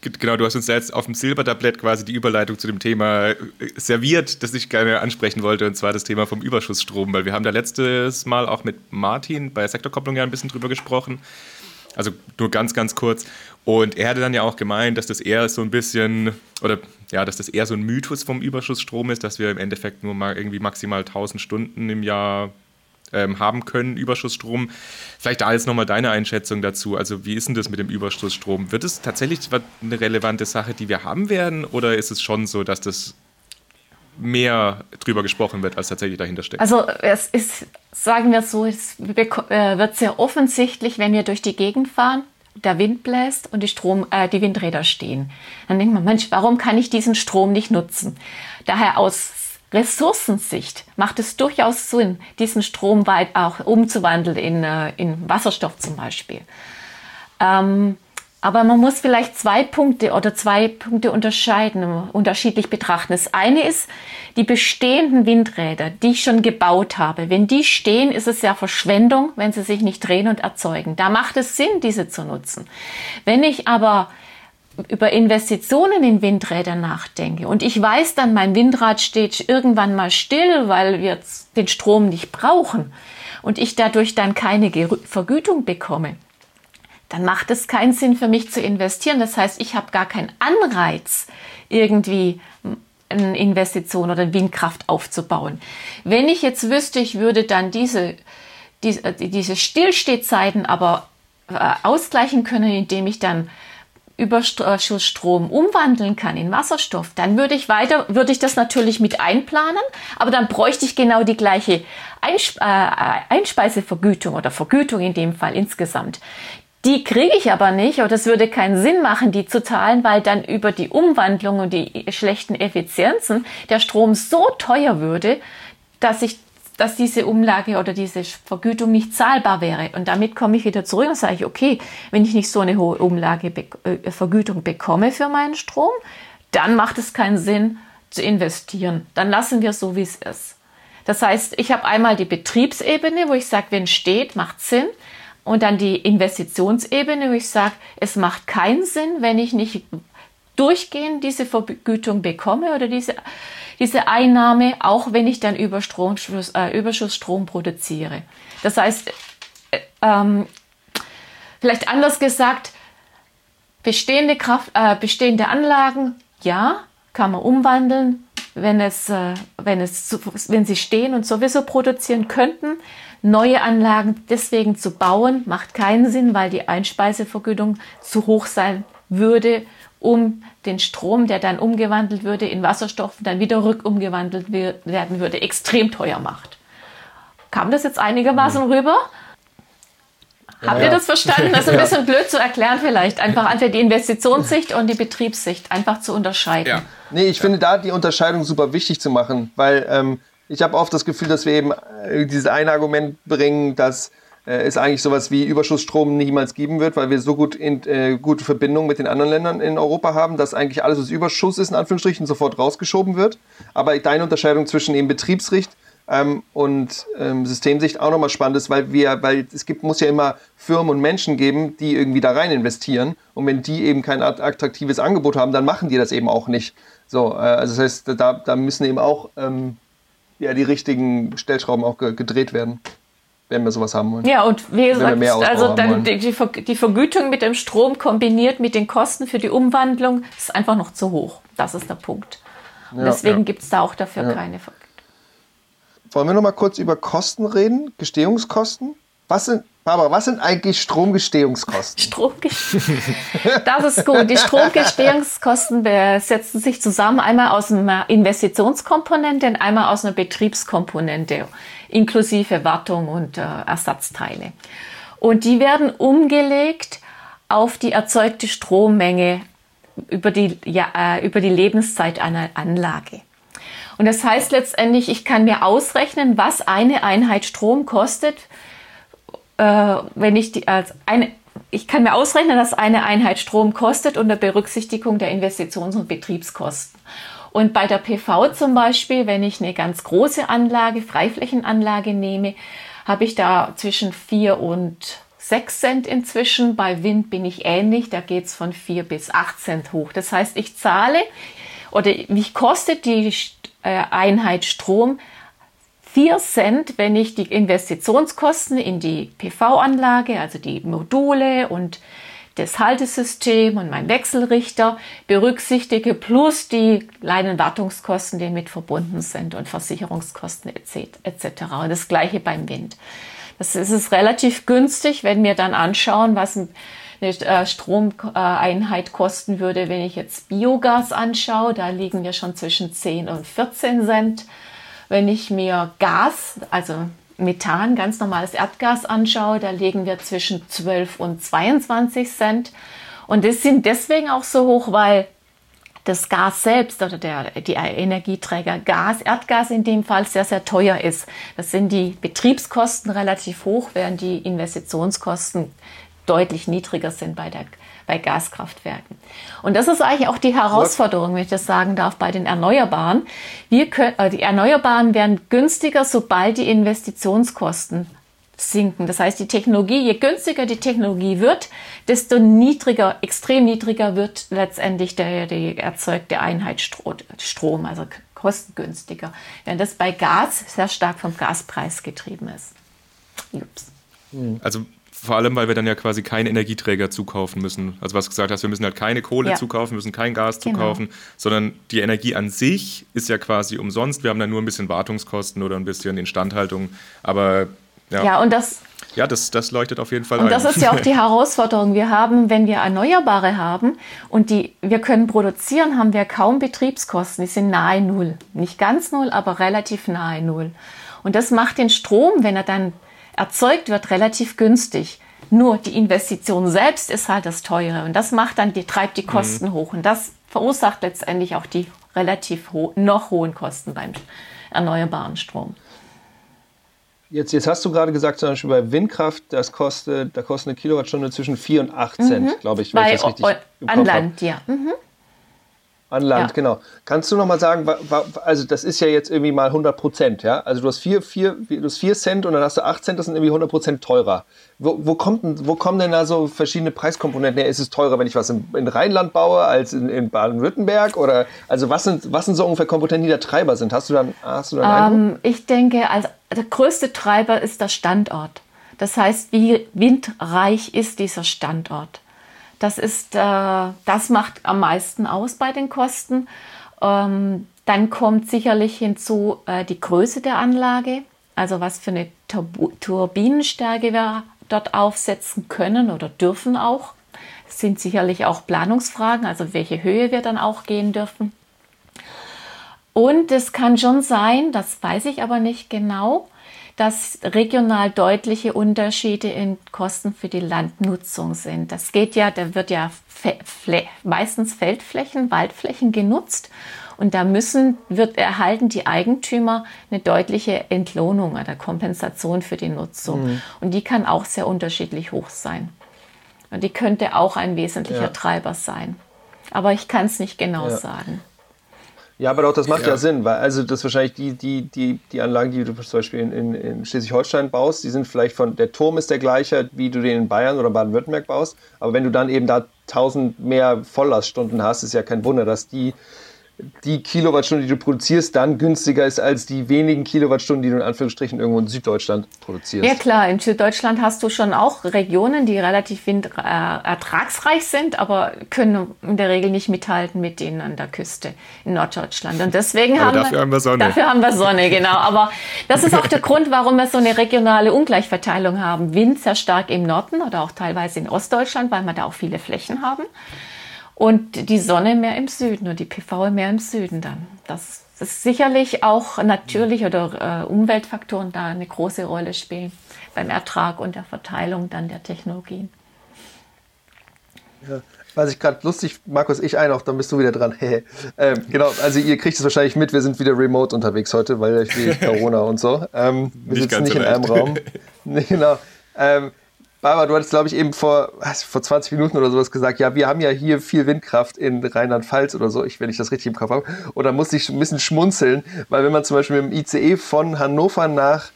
Genau, du hast uns jetzt auf dem Silbertablett quasi die Überleitung zu dem Thema äh, serviert, das ich gerne ansprechen wollte, und zwar das Thema vom Überschussstrom, weil wir haben da letztes Mal auch mit Martin bei Sektorkopplung ja ein bisschen drüber gesprochen. Also nur ganz, ganz kurz. Und er hatte dann ja auch gemeint, dass das eher so ein bisschen, oder ja, dass das eher so ein Mythos vom Überschussstrom ist, dass wir im Endeffekt nur mal irgendwie maximal 1000 Stunden im Jahr ähm, haben können, Überschussstrom. Vielleicht da jetzt nochmal deine Einschätzung dazu. Also wie ist denn das mit dem Überschussstrom? Wird es tatsächlich eine relevante Sache, die wir haben werden? Oder ist es schon so, dass das mehr drüber gesprochen wird, als tatsächlich dahinter steckt? Also es ist, sagen wir so, es äh, wird sehr offensichtlich, wenn wir durch die Gegend fahren, der Wind bläst und die, Strom, äh, die Windräder stehen. Dann denkt man, Mensch, warum kann ich diesen Strom nicht nutzen? Daher aus Ressourcensicht macht es durchaus Sinn, diesen Strom weit auch umzuwandeln in, äh, in Wasserstoff zum Beispiel. Ähm, aber man muss vielleicht zwei Punkte oder zwei Punkte unterscheiden, unterschiedlich betrachten. Das eine ist, die bestehenden Windräder, die ich schon gebaut habe, wenn die stehen, ist es ja Verschwendung, wenn sie sich nicht drehen und erzeugen. Da macht es Sinn, diese zu nutzen. Wenn ich aber über Investitionen in Windräder nachdenke und ich weiß dann, mein Windrad steht irgendwann mal still, weil wir den Strom nicht brauchen und ich dadurch dann keine Vergütung bekomme, dann macht es keinen Sinn für mich zu investieren. Das heißt, ich habe gar keinen Anreiz, irgendwie eine Investition oder Windkraft aufzubauen. Wenn ich jetzt wüsste, ich würde dann diese, diese, diese Stillstehzeiten aber äh, ausgleichen können, indem ich dann Überschussstrom umwandeln kann in Wasserstoff, dann würde ich weiter, würde ich das natürlich mit einplanen, aber dann bräuchte ich genau die gleiche äh, Einspeisevergütung oder Vergütung in dem Fall insgesamt. Die kriege ich aber nicht oder es würde keinen Sinn machen, die zu zahlen, weil dann über die Umwandlung und die schlechten Effizienzen der Strom so teuer würde, dass ich dass diese Umlage oder diese Vergütung nicht zahlbar wäre. Und damit komme ich wieder zurück und sage ich, okay, wenn ich nicht so eine hohe Umlage äh, Vergütung bekomme für meinen Strom, dann macht es keinen Sinn zu investieren. Dann lassen wir es so, wie es ist. Das heißt, ich habe einmal die Betriebsebene, wo ich sage, wenn steht, macht Sinn. Und dann die Investitionsebene, wo ich sage, es macht keinen Sinn, wenn ich nicht durchgehend diese Vergütung bekomme oder diese diese Einnahme, auch wenn ich dann Überschuss, äh, Überschussstrom produziere. Das heißt, äh, ähm, vielleicht anders gesagt, bestehende, Kraft, äh, bestehende Anlagen, ja, kann man umwandeln, wenn, es, äh, wenn, es, wenn sie stehen und sowieso produzieren könnten. Neue Anlagen deswegen zu bauen, macht keinen Sinn, weil die Einspeisevergütung zu hoch sein würde um den Strom, der dann umgewandelt würde in Wasserstoff, dann wieder rückumgewandelt werden würde, extrem teuer macht. Kam das jetzt einigermaßen mhm. rüber? Ja, Habt ihr das verstanden? Das ist ein *laughs* ja. bisschen blöd zu erklären vielleicht. Einfach einfach die Investitionssicht und die Betriebssicht einfach zu unterscheiden. Ja. Nee, ich finde da die Unterscheidung super wichtig zu machen, weil ähm, ich habe oft das Gefühl, dass wir eben äh, dieses eine Argument bringen, dass äh, es eigentlich sowas wie Überschussstrom niemals geben wird, weil wir so gut in, äh, gute Verbindungen mit den anderen Ländern in Europa haben, dass eigentlich alles, was Überschuss ist, in Anführungsstrichen, sofort rausgeschoben wird. Aber deine Unterscheidung zwischen eben Betriebsricht ähm, und ähm, Systemsicht auch nochmal spannend ist, weil wir, weil es gibt, muss ja immer Firmen und Menschen geben, die irgendwie da rein investieren. Und wenn die eben kein attraktives Angebot haben, dann machen die das eben auch nicht. So, äh, also das heißt, da, da müssen eben auch ähm, ja, die richtigen Stellschrauben auch gedreht werden wenn wir sowas haben wollen. Ja, und wie gesagt, also dann die, die, Vergütung mit dem Strom kombiniert mit den Kosten für die Umwandlung ist einfach noch zu hoch. Das ist der Punkt. Und ja, deswegen ja. gibt es da auch dafür ja. keine Vergütung. Wollen wir noch mal kurz über Kosten reden? Gestehungskosten? Was sind, Barbara, was sind eigentlich Stromgestehungskosten? Stromgestehungskosten. Das ist gut. Die Stromgestehungskosten setzen sich zusammen einmal aus einer Investitionskomponente und einmal aus einer Betriebskomponente inklusive Wartung und äh, Ersatzteile. Und die werden umgelegt auf die erzeugte Strommenge über die, ja, äh, über die Lebenszeit einer Anlage. Und das heißt letztendlich, ich kann mir ausrechnen, was eine Einheit Strom kostet, äh, wenn ich die als eine, ich kann mir ausrechnen, dass eine Einheit Strom kostet unter Berücksichtigung der Investitions- und Betriebskosten. Und bei der PV zum Beispiel, wenn ich eine ganz große Anlage, Freiflächenanlage nehme, habe ich da zwischen 4 und 6 Cent inzwischen. Bei Wind bin ich ähnlich, da geht es von 4 bis 8 Cent hoch. Das heißt, ich zahle oder mich kostet die äh, Einheit Strom 4 Cent, wenn ich die Investitionskosten in die PV-Anlage, also die Module und das Haltesystem und mein Wechselrichter berücksichtige, plus die Leinenwartungskosten, die mit verbunden sind und Versicherungskosten etc. Und das gleiche beim Wind. Das ist es relativ günstig, wenn wir dann anschauen, was eine äh, Stromeinheit kosten würde, wenn ich jetzt Biogas anschaue. Da liegen wir schon zwischen 10 und 14 Cent. Wenn ich mir Gas, also Methan, ganz normales Erdgas anschaue, da liegen wir zwischen 12 und 22 Cent. Und das sind deswegen auch so hoch, weil das Gas selbst oder der, die Energieträger Gas, Erdgas in dem Fall sehr, sehr teuer ist. Das sind die Betriebskosten relativ hoch, während die Investitionskosten deutlich niedriger sind bei der bei Gaskraftwerken. Und das ist eigentlich auch die Herausforderung, wenn ich das sagen darf, bei den Erneuerbaren. Wir können, äh, die Erneuerbaren werden günstiger, sobald die Investitionskosten sinken. Das heißt, die Technologie, je günstiger die Technologie wird, desto niedriger, extrem niedriger wird letztendlich der, die erzeugte Einheit Strom, also kostengünstiger. Während das bei Gas sehr stark vom Gaspreis getrieben ist. Ups. Also vor allem, weil wir dann ja quasi keine Energieträger zukaufen müssen. Also was du gesagt hast, wir müssen halt keine Kohle ja. zukaufen, müssen kein Gas genau. zukaufen, sondern die Energie an sich ist ja quasi umsonst. Wir haben dann nur ein bisschen Wartungskosten oder ein bisschen Instandhaltung. Aber ja. Ja, und das. Ja, das, das leuchtet auf jeden Fall und ein. Das ist ja auch die *laughs* Herausforderung. Wir haben, wenn wir Erneuerbare haben und die, wir können produzieren, haben wir kaum Betriebskosten. Die sind nahe Null. Nicht ganz Null, aber relativ nahe Null. Und das macht den Strom, wenn er dann erzeugt wird, relativ günstig. Nur die Investition selbst ist halt das Teure. Und das macht dann, die, treibt die Kosten mhm. hoch. Und das verursacht letztendlich auch die relativ ho noch hohen Kosten beim erneuerbaren Strom. Jetzt, jetzt hast du gerade gesagt, zum Beispiel bei Windkraft, das kostet, da kostet eine Kilowattstunde zwischen 4 und 8 Cent, mhm. glaube ich, wenn bei, ich das richtig o, An Land, ja. Mhm. An Land, ja. genau. Kannst du noch mal sagen, also das ist ja jetzt irgendwie mal 100 Prozent, ja? Also du hast 4, 4, du hast 4 Cent und dann hast du 8 Cent, das sind irgendwie 100 Prozent teurer. Wo, wo, kommt, wo kommen denn da so verschiedene Preiskomponenten her? Ist es teurer, wenn ich was in, in Rheinland baue, als in, in Baden-Württemberg? Oder also was sind, was sind so ungefähr Komponenten, die der Treiber sind? Hast du dann, hast du dann ähm, Ich denke, also der größte Treiber ist der Standort. Das heißt, wie windreich ist dieser Standort? Das, ist, äh, das macht am meisten aus bei den Kosten. Ähm, dann kommt sicherlich hinzu äh, die Größe der Anlage, also was für eine Tur Turbinenstärke wir dort aufsetzen können oder dürfen auch. Es sind sicherlich auch Planungsfragen, also welche Höhe wir dann auch gehen dürfen. Und es kann schon sein, das weiß ich aber nicht genau, dass regional deutliche Unterschiede in Kosten für die Landnutzung sind. Das geht ja, da wird ja meistens Feldflächen, Waldflächen genutzt und da müssen, wird erhalten die Eigentümer eine deutliche Entlohnung oder Kompensation für die Nutzung. Mhm. Und die kann auch sehr unterschiedlich hoch sein. Und die könnte auch ein wesentlicher ja. Treiber sein. Aber ich kann es nicht genau ja. sagen. Ja, aber doch, das macht ja. ja, Sinn, weil also das wahrscheinlich die, die, die, die Anlagen, die du zum Beispiel in, in, in Schleswig-Holstein baust, die sind vielleicht von, der Turm ist der gleiche, wie du den in Bayern oder Baden-Württemberg baust, aber wenn du dann eben da 1000 mehr Volllaststunden hast, ist ja kein Wunder, dass die die Kilowattstunde, die du produzierst, dann günstiger ist als die wenigen Kilowattstunden, die du in Anführungsstrichen irgendwo in Süddeutschland produzierst. Ja klar, in Süddeutschland hast du schon auch Regionen, die relativ ertragsreich sind, aber können in der Regel nicht mithalten mit denen an der Küste in Norddeutschland. Und deswegen aber haben dafür wir, haben wir Sonne. Dafür haben wir Sonne, *laughs* genau. Aber das ist auch der Grund, warum wir so eine regionale Ungleichverteilung haben. Wind sehr stark im Norden oder auch teilweise in Ostdeutschland, weil wir da auch viele Flächen haben und die Sonne mehr im Süden und die PV mehr im Süden dann. Das ist sicherlich auch natürlich oder äh, Umweltfaktoren da eine große Rolle spielen beim Ertrag und der Verteilung dann der Technologien. Ja, was ich gerade lustig, Markus, ich ein auch, dann bist du wieder dran. *laughs* ähm, genau, also ihr kriegt es wahrscheinlich mit, wir sind wieder remote unterwegs heute, weil ich *laughs* Corona und so. Ähm, wir nicht sitzen nicht in einem Raum. *laughs* nee, genau. Ähm, Barbara, du hattest, glaube ich, eben vor, was, vor 20 Minuten oder sowas gesagt, ja, wir haben ja hier viel Windkraft in Rheinland-Pfalz oder so, ich, wenn ich das richtig im Kopf habe. Und da musste ich ein bisschen schmunzeln, weil wenn man zum Beispiel mit dem ICE von Hannover nach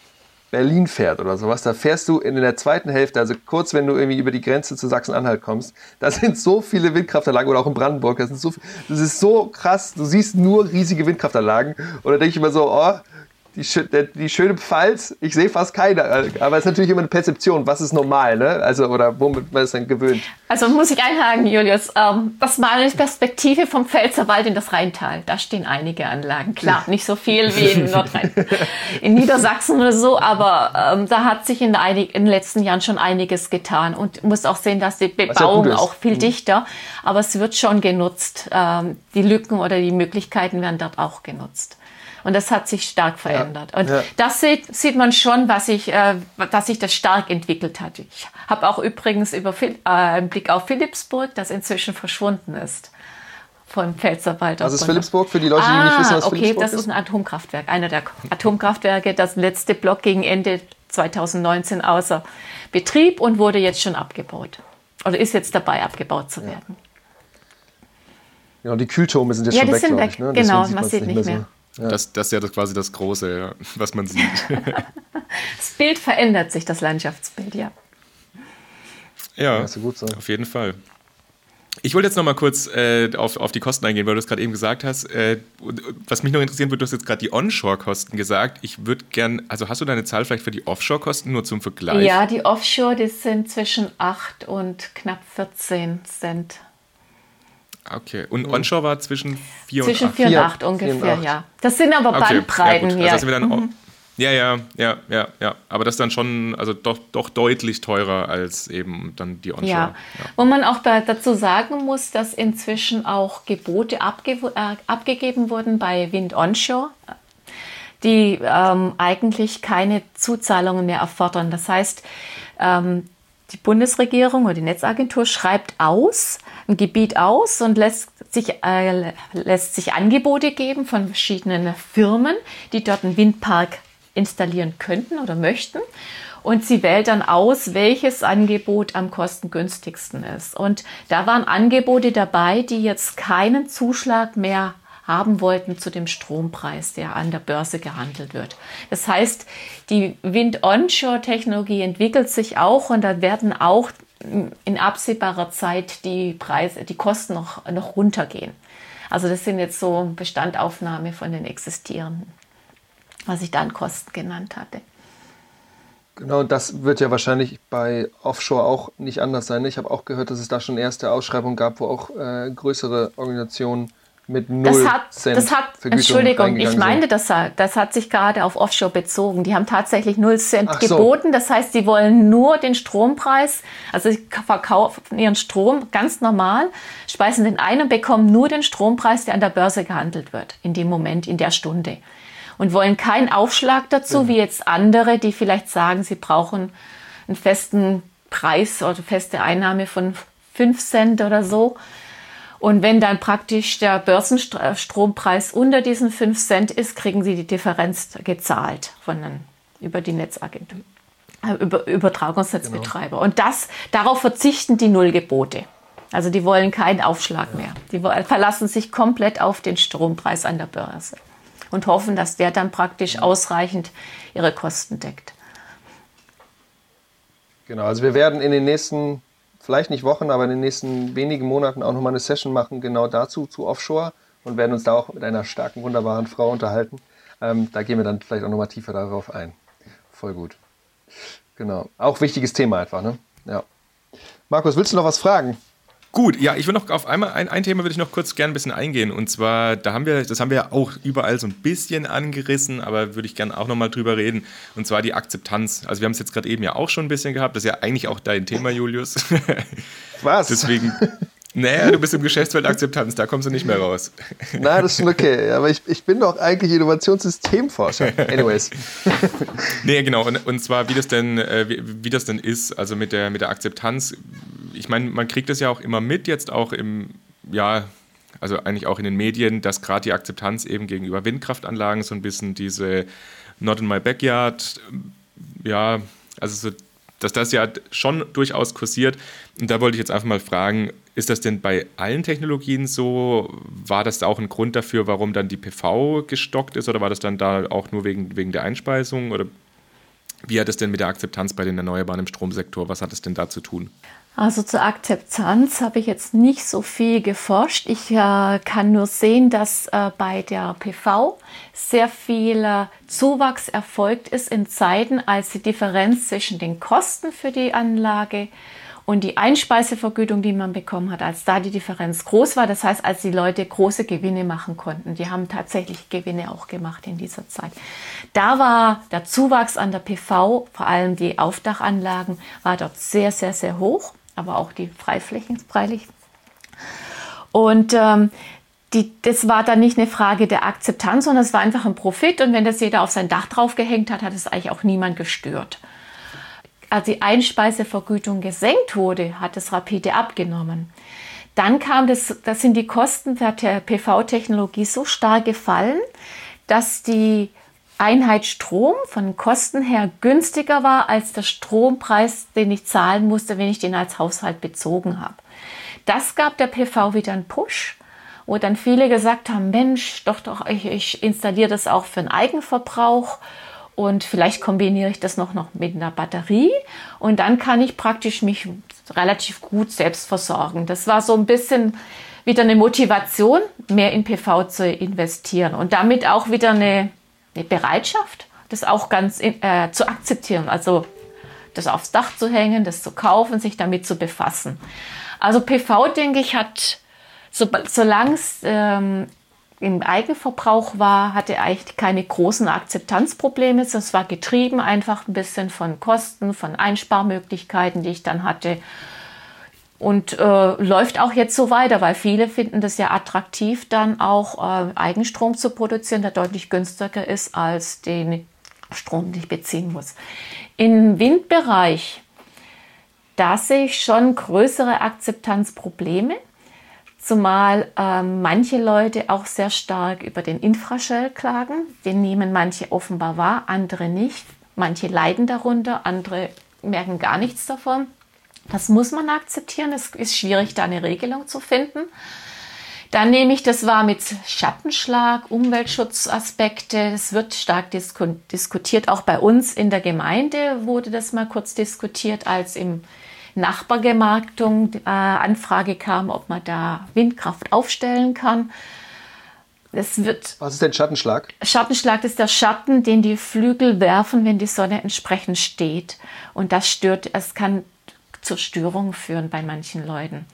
Berlin fährt oder sowas, da fährst du in der zweiten Hälfte, also kurz, wenn du irgendwie über die Grenze zu Sachsen-Anhalt kommst, da sind so viele Windkraftanlagen oder auch in Brandenburg, das, so, das ist so krass, du siehst nur riesige Windkraftanlagen und da denke ich immer so, oh, die, die, schöne Pfalz, ich sehe fast keine, aber es ist natürlich immer eine Perzeption, was ist normal, ne? Also, oder womit man es dann gewöhnt. Also muss ich einhaken, Julius. Ähm, das mal eine Perspektive vom Pfälzerwald in das Rheintal. Da stehen einige Anlagen. Klar, nicht so viel wie in Nordrhein, *laughs* in Niedersachsen oder so, aber ähm, da hat sich in, einig, in den letzten Jahren schon einiges getan und muss auch sehen, dass die Bebauung ja auch viel mhm. dichter, aber es wird schon genutzt. Ähm, die Lücken oder die Möglichkeiten werden dort auch genutzt. Und das hat sich stark verändert. Ja, und ja. das sieht, sieht man schon, was sich, äh, dass sich das stark entwickelt hat. Ich habe auch übrigens über äh, einen Blick auf Philipsburg, das inzwischen verschwunden ist. Vom Pfälzerwald. Was ist Philipsburg für die Leute, die nicht wissen, was ah, okay, Philipsburg ist? Okay, das ist ein Atomkraftwerk. Einer der Atomkraftwerke. Das letzte Block ging Ende 2019 außer Betrieb und wurde jetzt schon abgebaut. Oder ist jetzt dabei, abgebaut zu werden. Ja, und die Kühltürme sind jetzt ja, schon weg, sind weg. Ich, ne? Genau, man sieht nicht mehr. mehr. Ja. Das, das ist ja das quasi das Große, ja, was man sieht. *laughs* das Bild verändert sich, das Landschaftsbild, ja. Ja, ja so. auf jeden Fall. Ich wollte jetzt noch mal kurz äh, auf, auf die Kosten eingehen, weil du es gerade eben gesagt hast. Äh, was mich noch interessieren würde, du hast jetzt gerade die Onshore-Kosten gesagt. Ich würde gern, also hast du deine Zahl vielleicht für die Offshore-Kosten nur zum Vergleich? Ja, die Offshore, die sind zwischen 8 und knapp 14 Cent. Okay, und Onshore war zwischen 4 zwischen und 8? Zwischen 4 und 8 ungefähr, 4 und 8. ja. Das sind aber okay. Bandbreiten ja, hier. Also ja. Mhm. Ja, ja, ja, ja, ja. Aber das ist dann schon, also doch, doch deutlich teurer als eben dann die Onshore. Ja. ja. Wo man auch dazu sagen muss, dass inzwischen auch Gebote abge äh, abgegeben wurden bei Wind Onshore, die ähm, eigentlich keine Zuzahlungen mehr erfordern. Das heißt, ähm, die Bundesregierung oder die Netzagentur schreibt aus, ein Gebiet aus und lässt sich, äh, lässt sich Angebote geben von verschiedenen Firmen, die dort einen Windpark installieren könnten oder möchten. Und sie wählt dann aus, welches Angebot am kostengünstigsten ist. Und da waren Angebote dabei, die jetzt keinen Zuschlag mehr haben wollten zu dem Strompreis, der an der Börse gehandelt wird. Das heißt, die Wind-Onshore-Technologie entwickelt sich auch und da werden auch in absehbarer Zeit die Preise, die Kosten noch, noch runtergehen. Also das sind jetzt so Bestandaufnahme von den existierenden was ich da an Kosten genannt hatte. Genau, das wird ja wahrscheinlich bei Offshore auch nicht anders sein. Ich habe auch gehört, dass es da schon erste Ausschreibungen gab, wo auch äh, größere Organisationen mit null das hat, Cent das hat, Entschuldigung, ich meine, das hat, das hat sich gerade auf Offshore bezogen. Die haben tatsächlich null Cent Ach geboten. So. Das heißt, sie wollen nur den Strompreis, also sie verkaufen ihren Strom ganz normal, speisen den ein und bekommen nur den Strompreis, der an der Börse gehandelt wird, in dem Moment, in der Stunde und wollen keinen Aufschlag dazu, mhm. wie jetzt andere, die vielleicht sagen, sie brauchen einen festen Preis oder feste Einnahme von 5 Cent oder so. Und wenn dann praktisch der Börsenstrompreis unter diesen 5 Cent ist, kriegen sie die Differenz gezahlt von den, über die Netzagentur, äh, über Übertragungsnetzbetreiber. Genau. Und das, darauf verzichten die Nullgebote. Also die wollen keinen Aufschlag ja. mehr. Die verlassen sich komplett auf den Strompreis an der Börse und hoffen, dass der dann praktisch ausreichend ihre Kosten deckt. Genau, also wir werden in den nächsten, vielleicht nicht Wochen, aber in den nächsten wenigen Monaten auch nochmal eine Session machen, genau dazu, zu Offshore und werden uns da auch mit einer starken, wunderbaren Frau unterhalten. Ähm, da gehen wir dann vielleicht auch nochmal tiefer darauf ein. Voll gut. Genau. Auch wichtiges Thema einfach, ne? Ja. Markus, willst du noch was fragen? Gut, ja, ich will noch auf einmal ein, ein Thema würde ich noch kurz gerne ein bisschen eingehen. Und zwar, da haben wir, das haben wir ja auch überall so ein bisschen angerissen, aber würde ich gerne auch nochmal drüber reden. Und zwar die Akzeptanz. Also wir haben es jetzt gerade eben ja auch schon ein bisschen gehabt. Das ist ja eigentlich auch dein Thema, Julius. Was? *laughs* Deswegen. *laughs* Naja, du bist im Geschäftsfeld Akzeptanz, da kommst du nicht mehr raus. Nein, das ist schon okay. Aber ich, ich bin doch eigentlich Innovationssystemforscher. Anyways. *laughs* nee, genau. Und, und zwar, wie das denn, äh, wie, wie, das denn ist, also mit der, mit der Akzeptanz ich meine, man kriegt das ja auch immer mit, jetzt auch im, ja, also eigentlich auch in den Medien, dass gerade die Akzeptanz eben gegenüber Windkraftanlagen so ein bisschen diese Not in my backyard, ja, also so, dass das ja schon durchaus kursiert. Und da wollte ich jetzt einfach mal fragen, ist das denn bei allen Technologien so? War das auch ein Grund dafür, warum dann die PV gestockt ist oder war das dann da auch nur wegen, wegen der Einspeisung? Oder wie hat es denn mit der Akzeptanz bei den Erneuerbaren im Stromsektor, was hat es denn da zu tun? Also zur Akzeptanz habe ich jetzt nicht so viel geforscht. Ich äh, kann nur sehen, dass äh, bei der PV sehr viel äh, Zuwachs erfolgt ist in Zeiten, als die Differenz zwischen den Kosten für die Anlage und die Einspeisevergütung, die man bekommen hat, als da die Differenz groß war. Das heißt, als die Leute große Gewinne machen konnten. Die haben tatsächlich Gewinne auch gemacht in dieser Zeit. Da war der Zuwachs an der PV, vor allem die Aufdachanlagen, war dort sehr, sehr, sehr hoch aber auch die Freiflächen freilich. Und ähm, die, das war dann nicht eine Frage der Akzeptanz, sondern es war einfach ein Profit. Und wenn das jeder auf sein Dach draufgehängt hat, hat es eigentlich auch niemand gestört. Als die Einspeisevergütung gesenkt wurde, hat es rapide abgenommen. Dann kam das, das sind die Kosten der PV-Technologie so stark gefallen, dass die Einheit Strom von Kosten her günstiger war als der Strompreis, den ich zahlen musste, wenn ich den als Haushalt bezogen habe. Das gab der PV wieder einen Push, wo dann viele gesagt haben, Mensch, doch, doch, ich, ich installiere das auch für den Eigenverbrauch und vielleicht kombiniere ich das noch, noch mit einer Batterie und dann kann ich praktisch mich relativ gut selbst versorgen. Das war so ein bisschen wieder eine Motivation, mehr in PV zu investieren und damit auch wieder eine, eine Bereitschaft, das auch ganz äh, zu akzeptieren. Also das aufs Dach zu hängen, das zu kaufen, sich damit zu befassen. Also PV, denke ich, hat, so, solange es ähm, im Eigenverbrauch war, hatte eigentlich keine großen Akzeptanzprobleme. Das war getrieben einfach ein bisschen von Kosten, von Einsparmöglichkeiten, die ich dann hatte. Und äh, läuft auch jetzt so weiter, weil viele finden das ja attraktiv, dann auch äh, Eigenstrom zu produzieren, der deutlich günstiger ist als den Strom, den ich beziehen muss. Im Windbereich, da sehe ich schon größere Akzeptanzprobleme, zumal äh, manche Leute auch sehr stark über den Infraschall klagen. Den nehmen manche offenbar wahr, andere nicht. Manche leiden darunter, andere merken gar nichts davon. Das muss man akzeptieren. Es ist schwierig, da eine Regelung zu finden. Dann nehme ich das wahr mit Schattenschlag, Umweltschutzaspekte. Es wird stark disku diskutiert. Auch bei uns in der Gemeinde wurde das mal kurz diskutiert, als im Nachbargemarktung äh, Anfrage kam, ob man da Windkraft aufstellen kann. Es wird Was ist denn Schattenschlag? Schattenschlag ist der Schatten, den die Flügel werfen, wenn die Sonne entsprechend steht. Und das stört, es kann zur Störung führen bei manchen Leuten.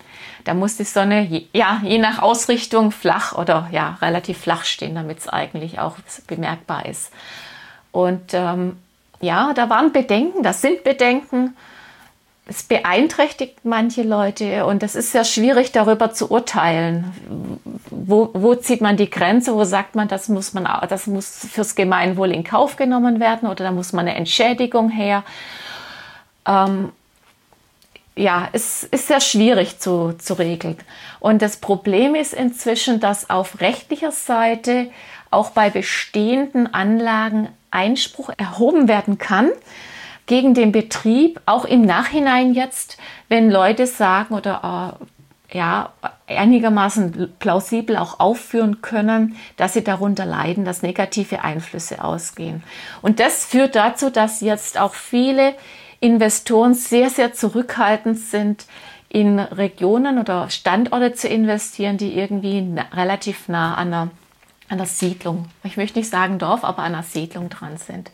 Da muss die Sonne, je, ja, je nach Ausrichtung flach oder ja, relativ flach stehen, damit es eigentlich auch bemerkbar ist. Und ähm, ja, da waren Bedenken, das sind Bedenken. Es beeinträchtigt manche Leute und es ist sehr schwierig darüber zu urteilen. Wo, wo zieht man die Grenze? Wo sagt man, das muss man, das muss fürs Gemeinwohl in Kauf genommen werden oder da muss man eine Entschädigung her? Ähm, ja, es ist sehr schwierig zu, zu regeln. Und das Problem ist inzwischen, dass auf rechtlicher Seite auch bei bestehenden Anlagen Einspruch erhoben werden kann gegen den Betrieb, auch im Nachhinein jetzt, wenn Leute sagen oder äh, ja, einigermaßen plausibel auch aufführen können, dass sie darunter leiden, dass negative Einflüsse ausgehen. Und das führt dazu, dass jetzt auch viele Investoren sehr, sehr zurückhaltend sind, in Regionen oder Standorte zu investieren, die irgendwie na, relativ nah an einer, der Siedlung, ich möchte nicht sagen Dorf, aber an einer Siedlung dran sind.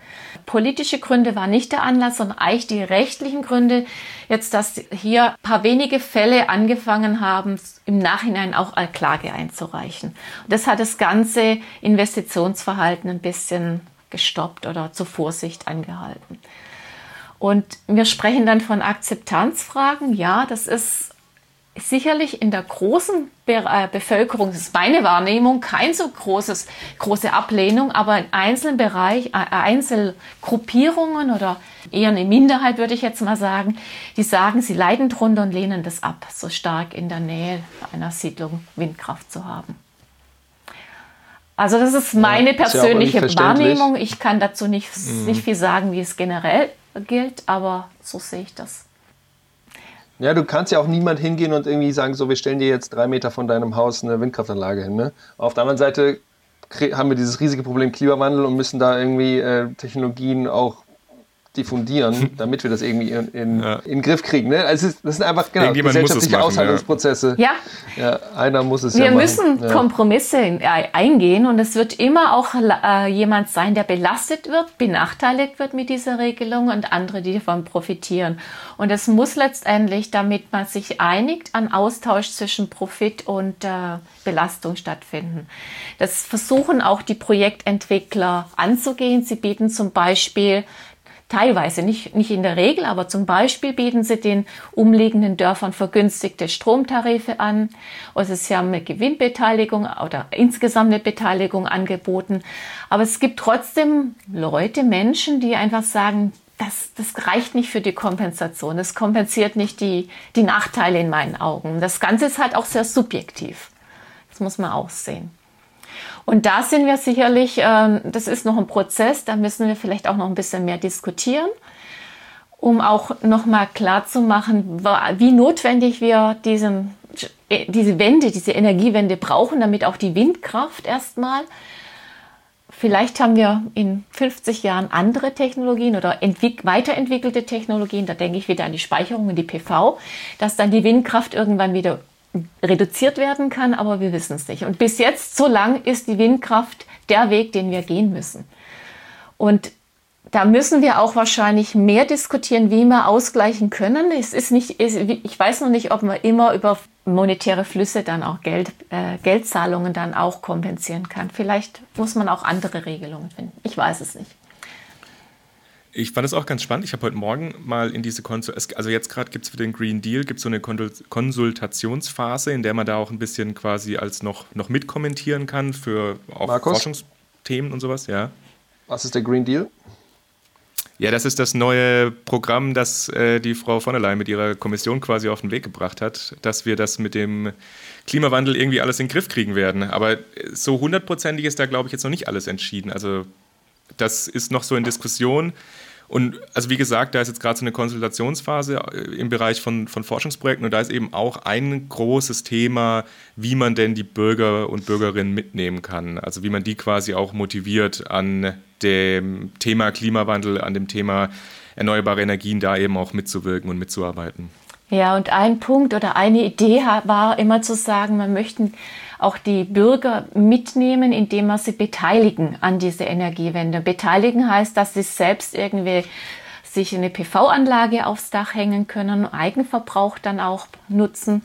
Politische Gründe waren nicht der Anlass, sondern eigentlich die rechtlichen Gründe, jetzt, dass hier ein paar wenige Fälle angefangen haben, im Nachhinein auch eine Klage einzureichen. Und das hat das ganze Investitionsverhalten ein bisschen gestoppt oder zur Vorsicht angehalten. Und wir sprechen dann von Akzeptanzfragen. Ja, das ist sicherlich in der großen Be äh, Bevölkerung, das ist meine Wahrnehmung, kein so großes, große Ablehnung, aber in einzelnen Bereichen, äh, Einzelgruppierungen oder eher eine Minderheit, würde ich jetzt mal sagen, die sagen, sie leiden drunter und lehnen das ab, so stark in der Nähe einer Siedlung Windkraft zu haben. Also das ist meine ja, persönliche ja Wahrnehmung. Ich kann dazu nicht, mhm. nicht viel sagen, wie es generell gilt, aber so sehe ich das. Ja, du kannst ja auch niemand hingehen und irgendwie sagen, so, wir stellen dir jetzt drei Meter von deinem Haus eine Windkraftanlage hin. Ne? Auf der anderen Seite haben wir dieses riesige Problem Klimawandel und müssen da irgendwie äh, Technologien auch diffundieren, *laughs* damit wir das irgendwie in, in, ja. in den Griff kriegen. Ne? Also das sind einfach genau, gesellschaftliche machen, Aushandlungsprozesse. Ja. ja. Einer muss es wir ja machen. Wir müssen Kompromisse eingehen und es wird immer auch äh, jemand sein, der belastet wird, benachteiligt wird mit dieser Regelung und andere, die davon profitieren. Und es muss letztendlich, damit man sich einigt, an Austausch zwischen Profit und äh, Belastung stattfinden. Das versuchen auch die Projektentwickler anzugehen. Sie bieten zum Beispiel teilweise, nicht, nicht in der Regel, aber zum Beispiel bieten sie den umliegenden Dörfern vergünstigte Stromtarife an. Also sie haben eine Gewinnbeteiligung oder insgesamt eine Beteiligung angeboten. Aber es gibt trotzdem Leute, Menschen, die einfach sagen, das, das reicht nicht für die Kompensation. Das kompensiert nicht die, die Nachteile in meinen Augen. Das Ganze ist halt auch sehr subjektiv. Das muss man auch sehen. Und da sind wir sicherlich, ähm, das ist noch ein Prozess, da müssen wir vielleicht auch noch ein bisschen mehr diskutieren, um auch nochmal klar zu machen, wie notwendig wir diesen, äh, diese Wende, diese Energiewende brauchen, damit auch die Windkraft erstmal Vielleicht haben wir in 50 Jahren andere Technologien oder weiterentwickelte Technologien. Da denke ich wieder an die Speicherung und die PV, dass dann die Windkraft irgendwann wieder reduziert werden kann, aber wir wissen es nicht. Und bis jetzt, so lang ist die Windkraft der Weg, den wir gehen müssen. Und da müssen wir auch wahrscheinlich mehr diskutieren, wie wir ausgleichen können. Es ist nicht, ich weiß noch nicht, ob man immer über monetäre Flüsse dann auch Geld, äh, Geldzahlungen dann auch kompensieren kann. Vielleicht muss man auch andere Regelungen finden. Ich weiß es nicht. Ich fand es auch ganz spannend. Ich habe heute Morgen mal in diese Konsul also jetzt gerade gibt es für den Green Deal gibt so eine Konsultationsphase, in der man da auch ein bisschen quasi als noch, noch mitkommentieren kann für auch Markus? Forschungsthemen und sowas, ja. Was ist der Green Deal? Ja, das ist das neue Programm, das äh, die Frau von der Leyen mit ihrer Kommission quasi auf den Weg gebracht hat, dass wir das mit dem Klimawandel irgendwie alles in den Griff kriegen werden. Aber so hundertprozentig ist da, glaube ich, jetzt noch nicht alles entschieden. Also das ist noch so in Diskussion. Und also wie gesagt, da ist jetzt gerade so eine Konsultationsphase äh, im Bereich von, von Forschungsprojekten und da ist eben auch ein großes Thema, wie man denn die Bürger und Bürgerinnen mitnehmen kann. Also wie man die quasi auch motiviert an dem Thema Klimawandel, an dem Thema erneuerbare Energien da eben auch mitzuwirken und mitzuarbeiten. Ja, und ein Punkt oder eine Idee war immer zu sagen, man möchte auch die Bürger mitnehmen, indem wir sie beteiligen an diese Energiewende. Beteiligen heißt, dass sie selbst irgendwie sich eine PV-Anlage aufs Dach hängen können, Eigenverbrauch dann auch nutzen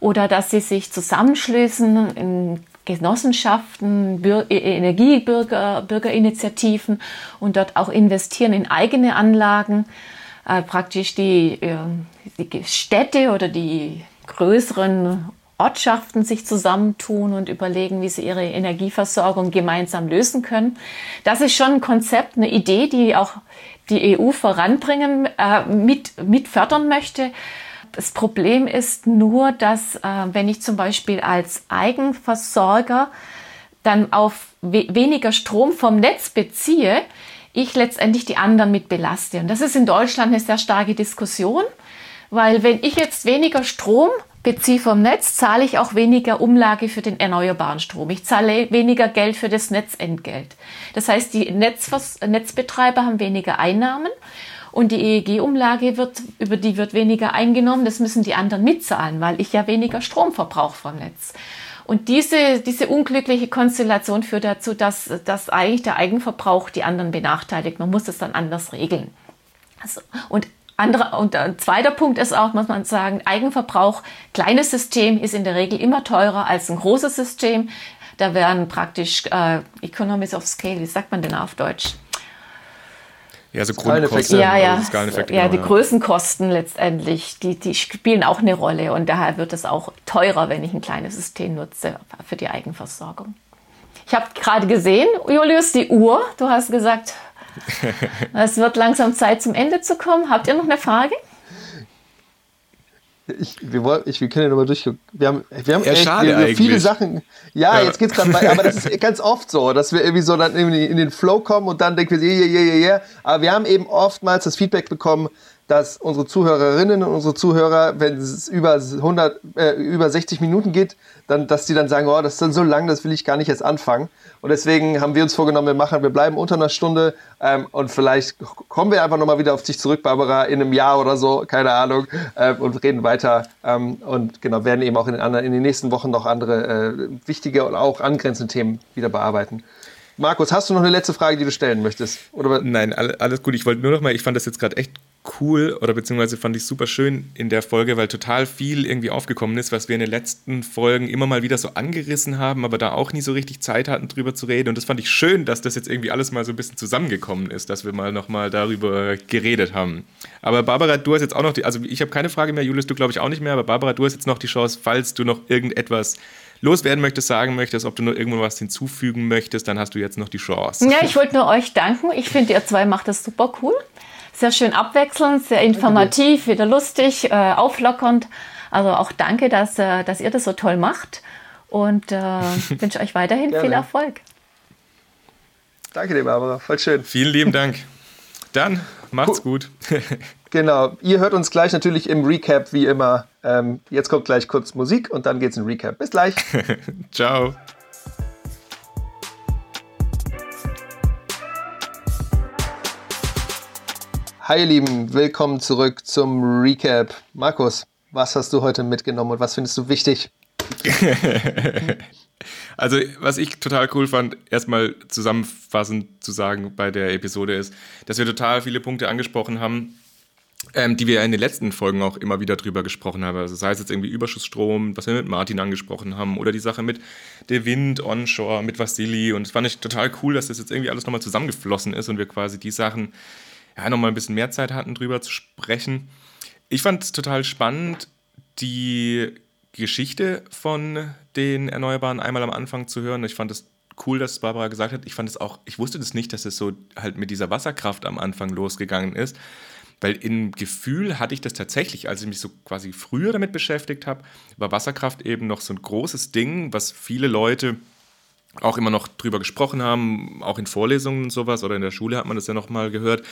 oder dass sie sich zusammenschließen in Genossenschaften, Bür e-, Energiebürger, Bürgerinitiativen und dort auch investieren in eigene Anlagen. Äh, praktisch die, äh, die Städte oder die größeren Ortschaften sich zusammentun und überlegen, wie sie ihre Energieversorgung gemeinsam lösen können. Das ist schon ein Konzept, eine Idee, die auch die EU voranbringen, äh, mit, mit fördern möchte. Das Problem ist nur, dass äh, wenn ich zum Beispiel als Eigenversorger dann auf we weniger Strom vom Netz beziehe, ich letztendlich die anderen mit belaste. Und das ist in Deutschland eine sehr starke Diskussion, weil wenn ich jetzt weniger Strom beziehe vom Netz, zahle ich auch weniger Umlage für den erneuerbaren Strom. Ich zahle weniger Geld für das Netzentgelt. Das heißt, die Netzvers Netzbetreiber haben weniger Einnahmen und die EEG-Umlage wird, über die wird weniger eingenommen. Das müssen die anderen mitzahlen, weil ich ja weniger Strom verbrauche vom Netz. Und diese, diese unglückliche Konstellation führt dazu, dass, dass eigentlich der Eigenverbrauch die anderen benachteiligt. Man muss es dann anders regeln. Also, und andere, und ein zweiter Punkt ist auch, muss man sagen, Eigenverbrauch, kleines System ist in der Regel immer teurer als ein großes System. Da werden praktisch äh, Economies of Scale, wie sagt man denn auf Deutsch? Ja, so Grundkosten. Ja, ja. ja, die Größenkosten letztendlich, die, die spielen auch eine Rolle und daher wird es auch teurer, wenn ich ein kleines System nutze für die Eigenversorgung. Ich habe gerade gesehen, Julius, die Uhr. Du hast gesagt, es wird langsam Zeit zum Ende zu kommen. Habt ihr noch eine Frage? Ich, wir, wollen, ich, wir können ja nochmal durchgucken. Wir haben, wir haben, echt, wir, wir viele Sachen. Ja, ja. jetzt geht's gerade bei, aber das ist *laughs* ganz oft so, dass wir irgendwie so dann irgendwie in den Flow kommen und dann denken wir, yeah, yeah, yeah, yeah. Aber wir haben eben oftmals das Feedback bekommen, dass unsere Zuhörerinnen und unsere Zuhörer, wenn es über 100, äh, über 60 Minuten geht, dann, dass die dann sagen, oh, das ist dann so lang, das will ich gar nicht jetzt anfangen. Und deswegen haben wir uns vorgenommen, wir machen, wir bleiben unter einer Stunde ähm, und vielleicht kommen wir einfach nochmal wieder auf dich zurück, Barbara, in einem Jahr oder so, keine Ahnung, äh, und reden weiter. Ähm, und genau, werden eben auch in den, anderen, in den nächsten Wochen noch andere äh, wichtige und auch angrenzende Themen wieder bearbeiten. Markus, hast du noch eine letzte Frage, die du stellen möchtest? Oder? Nein, alles gut. Ich wollte nur noch mal, ich fand das jetzt gerade echt cool oder beziehungsweise fand ich super schön in der Folge, weil total viel irgendwie aufgekommen ist, was wir in den letzten Folgen immer mal wieder so angerissen haben, aber da auch nie so richtig Zeit hatten, drüber zu reden. Und das fand ich schön, dass das jetzt irgendwie alles mal so ein bisschen zusammengekommen ist, dass wir mal nochmal darüber geredet haben. Aber Barbara, du hast jetzt auch noch die, also ich habe keine Frage mehr, Julius, du glaube ich auch nicht mehr, aber Barbara, du hast jetzt noch die Chance, falls du noch irgendetwas loswerden möchtest, sagen möchtest, ob du noch irgendwo was hinzufügen möchtest, dann hast du jetzt noch die Chance. Ja, ich wollte nur euch danken. Ich finde, ihr zwei macht das super cool sehr schön abwechselnd, sehr informativ, wieder lustig, äh, auflockernd. Also auch danke, dass, äh, dass ihr das so toll macht und äh, *laughs* wünsche euch weiterhin Gerne. viel Erfolg. Danke dir, Barbara. Voll schön. Vielen lieben Dank. Dann macht's gut. *laughs* genau. Ihr hört uns gleich natürlich im Recap, wie immer. Ähm, jetzt kommt gleich kurz Musik und dann geht's in Recap. Bis gleich. *laughs* Ciao. Hi ihr Lieben, willkommen zurück zum Recap. Markus, was hast du heute mitgenommen und was findest du wichtig? *laughs* also, was ich total cool fand, erstmal zusammenfassend zu sagen bei der Episode ist, dass wir total viele Punkte angesprochen haben, ähm, die wir in den letzten Folgen auch immer wieder drüber gesprochen haben. Also sei es jetzt irgendwie Überschussstrom, was wir mit Martin angesprochen haben, oder die Sache mit der Wind onshore, mit Vasili. Und es fand ich total cool, dass das jetzt irgendwie alles nochmal zusammengeflossen ist und wir quasi die Sachen ja nochmal ein bisschen mehr Zeit hatten, drüber zu sprechen. Ich fand es total spannend, die Geschichte von den Erneuerbaren einmal am Anfang zu hören. Ich fand es cool, dass Barbara gesagt hat. Ich fand es auch, ich wusste das nicht, dass es so halt mit dieser Wasserkraft am Anfang losgegangen ist. Weil im Gefühl hatte ich das tatsächlich, als ich mich so quasi früher damit beschäftigt habe, war Wasserkraft eben noch so ein großes Ding, was viele Leute auch immer noch drüber gesprochen haben, auch in Vorlesungen und sowas oder in der Schule hat man das ja noch mal gehört.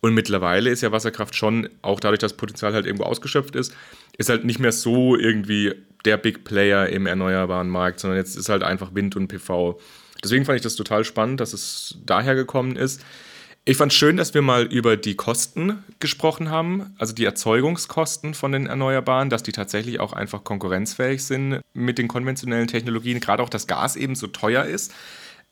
Und mittlerweile ist ja Wasserkraft schon, auch dadurch, dass das Potenzial halt irgendwo ausgeschöpft ist, ist halt nicht mehr so irgendwie der Big Player im erneuerbaren Markt, sondern jetzt ist halt einfach Wind und PV. Deswegen fand ich das total spannend, dass es daher gekommen ist. Ich fand es schön, dass wir mal über die Kosten gesprochen haben, also die Erzeugungskosten von den Erneuerbaren, dass die tatsächlich auch einfach konkurrenzfähig sind mit den konventionellen Technologien, gerade auch das Gas eben so teuer ist.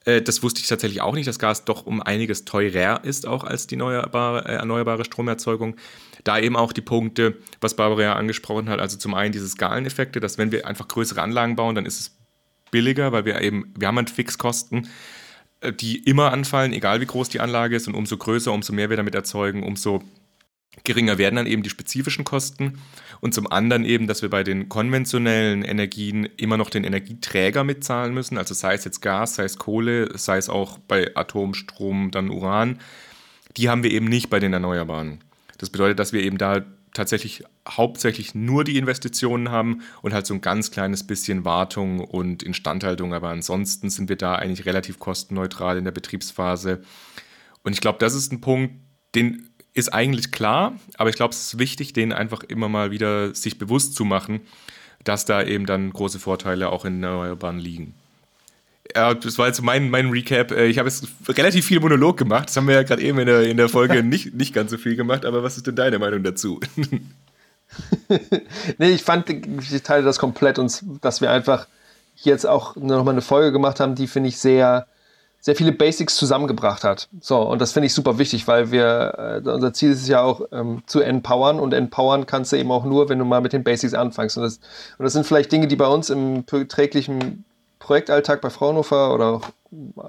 Äh, das wusste ich tatsächlich auch nicht, dass Gas doch um einiges teurer ist, auch als die erneuerbare, äh, erneuerbare Stromerzeugung. Da eben auch die Punkte, was Barbara ja angesprochen hat, also zum einen diese Skaleneffekte, dass wenn wir einfach größere Anlagen bauen, dann ist es billiger, weil wir eben, wir haben halt Fixkosten äh, die immer anfallen, egal wie groß die Anlage ist. Und umso größer, umso mehr wir damit erzeugen, umso geringer werden dann eben die spezifischen Kosten. Und zum anderen eben, dass wir bei den konventionellen Energien immer noch den Energieträger mitzahlen müssen. Also sei es jetzt Gas, sei es Kohle, sei es auch bei Atomstrom dann Uran. Die haben wir eben nicht bei den Erneuerbaren. Das bedeutet, dass wir eben da tatsächlich hauptsächlich nur die Investitionen haben und halt so ein ganz kleines bisschen Wartung und Instandhaltung. Aber ansonsten sind wir da eigentlich relativ kostenneutral in der Betriebsphase. Und ich glaube, das ist ein Punkt, den ist eigentlich klar, aber ich glaube, es ist wichtig, den einfach immer mal wieder sich bewusst zu machen, dass da eben dann große Vorteile auch in Erneuerbaren liegen. Ja, das war jetzt mein, mein Recap. Äh, ich habe jetzt relativ viel Monolog gemacht. Das haben wir ja gerade eben in der, in der Folge *laughs* nicht, nicht ganz so viel gemacht. Aber was ist denn deine Meinung dazu? *laughs* nee, ich fand, ich teile das komplett und dass wir einfach jetzt auch nochmal eine Folge gemacht haben, die finde ich sehr, sehr viele Basics zusammengebracht hat. So, und das finde ich super wichtig, weil wir, äh, unser Ziel ist es ja auch ähm, zu empowern und empowern kannst du eben auch nur, wenn du mal mit den Basics anfängst. Und das, und das sind vielleicht Dinge, die bei uns im täglichen Projektalltag bei Fraunhofer oder auch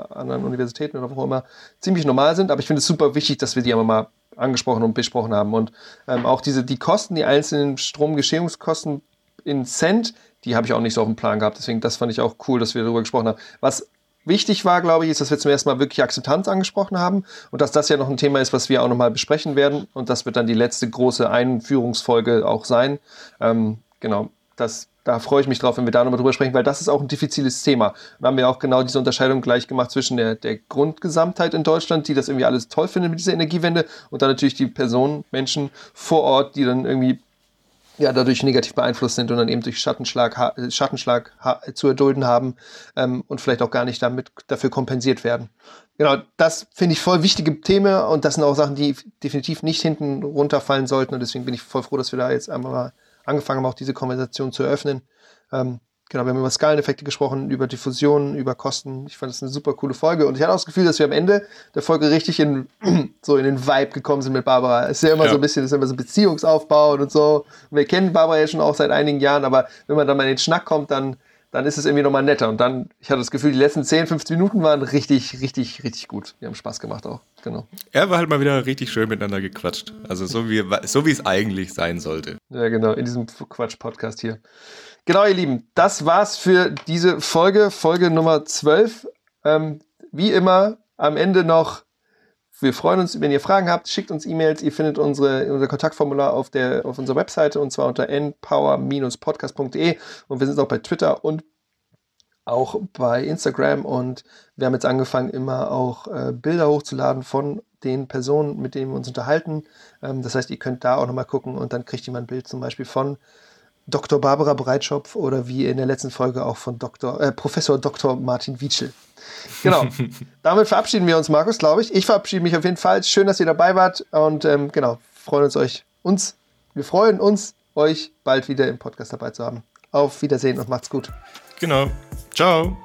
anderen Universitäten oder wo auch immer ziemlich normal sind. Aber ich finde es super wichtig, dass wir die einmal mal angesprochen und besprochen haben. Und ähm, auch diese, die Kosten, die einzelnen Stromgeschehungskosten in Cent, die habe ich auch nicht so auf dem Plan gehabt. Deswegen, das fand ich auch cool, dass wir darüber gesprochen haben. Was wichtig war, glaube ich, ist, dass wir zum ersten Mal wirklich Akzeptanz angesprochen haben und dass das ja noch ein Thema ist, was wir auch nochmal besprechen werden. Und das wird dann die letzte große Einführungsfolge auch sein. Ähm, genau, das da freue ich mich drauf, wenn wir da nochmal drüber sprechen, weil das ist auch ein diffiziles Thema. Wir haben ja auch genau diese Unterscheidung gleich gemacht zwischen der, der Grundgesamtheit in Deutschland, die das irgendwie alles toll findet mit dieser Energiewende, und dann natürlich die Personen, Menschen vor Ort, die dann irgendwie ja, dadurch negativ beeinflusst sind und dann eben durch Schattenschlag, Schattenschlag zu erdulden haben ähm, und vielleicht auch gar nicht damit dafür kompensiert werden. Genau, das finde ich voll wichtige Themen und das sind auch Sachen, die definitiv nicht hinten runterfallen sollten und deswegen bin ich voll froh, dass wir da jetzt einmal mal angefangen haben, auch diese Konversation zu eröffnen. Ähm, genau, wir haben über Skaleneffekte gesprochen, über Diffusion, über Kosten. Ich fand das eine super coole Folge und ich hatte auch das Gefühl, dass wir am Ende der Folge richtig in, *clears throat* so in den Vibe gekommen sind mit Barbara. Es ist ja immer ja. so ein bisschen, es ist immer so Beziehungsaufbau und so. wir kennen Barbara ja schon auch seit einigen Jahren, aber wenn man dann mal in den Schnack kommt, dann dann ist es irgendwie nochmal netter. Und dann, ich hatte das Gefühl, die letzten 10, 15 Minuten waren richtig, richtig, richtig gut. Die haben Spaß gemacht auch. Genau. Er war halt mal wieder richtig schön miteinander gequatscht. Also so wie, so wie es eigentlich sein sollte. Ja, genau, in diesem Quatsch-Podcast hier. Genau, ihr Lieben, das war's für diese Folge, Folge Nummer 12. Ähm, wie immer am Ende noch wir freuen uns, wenn ihr Fragen habt, schickt uns E-Mails. Ihr findet unsere, unser Kontaktformular auf, der, auf unserer Webseite und zwar unter npower-podcast.de. Und wir sind auch bei Twitter und auch bei Instagram. Und wir haben jetzt angefangen, immer auch äh, Bilder hochzuladen von den Personen, mit denen wir uns unterhalten. Ähm, das heißt, ihr könnt da auch nochmal gucken und dann kriegt mal ein Bild zum Beispiel von Dr. Barbara Breitschopf oder wie in der letzten Folge auch von Dr., äh, Professor Dr. Martin Wietschel. Genau. *laughs* Damit verabschieden wir uns, Markus, glaube ich. Ich verabschiede mich auf jeden Fall. Schön, dass ihr dabei wart. Und ähm, genau, freuen uns euch, uns, wir freuen uns, euch bald wieder im Podcast dabei zu haben. Auf Wiedersehen und macht's gut. Genau. Ciao.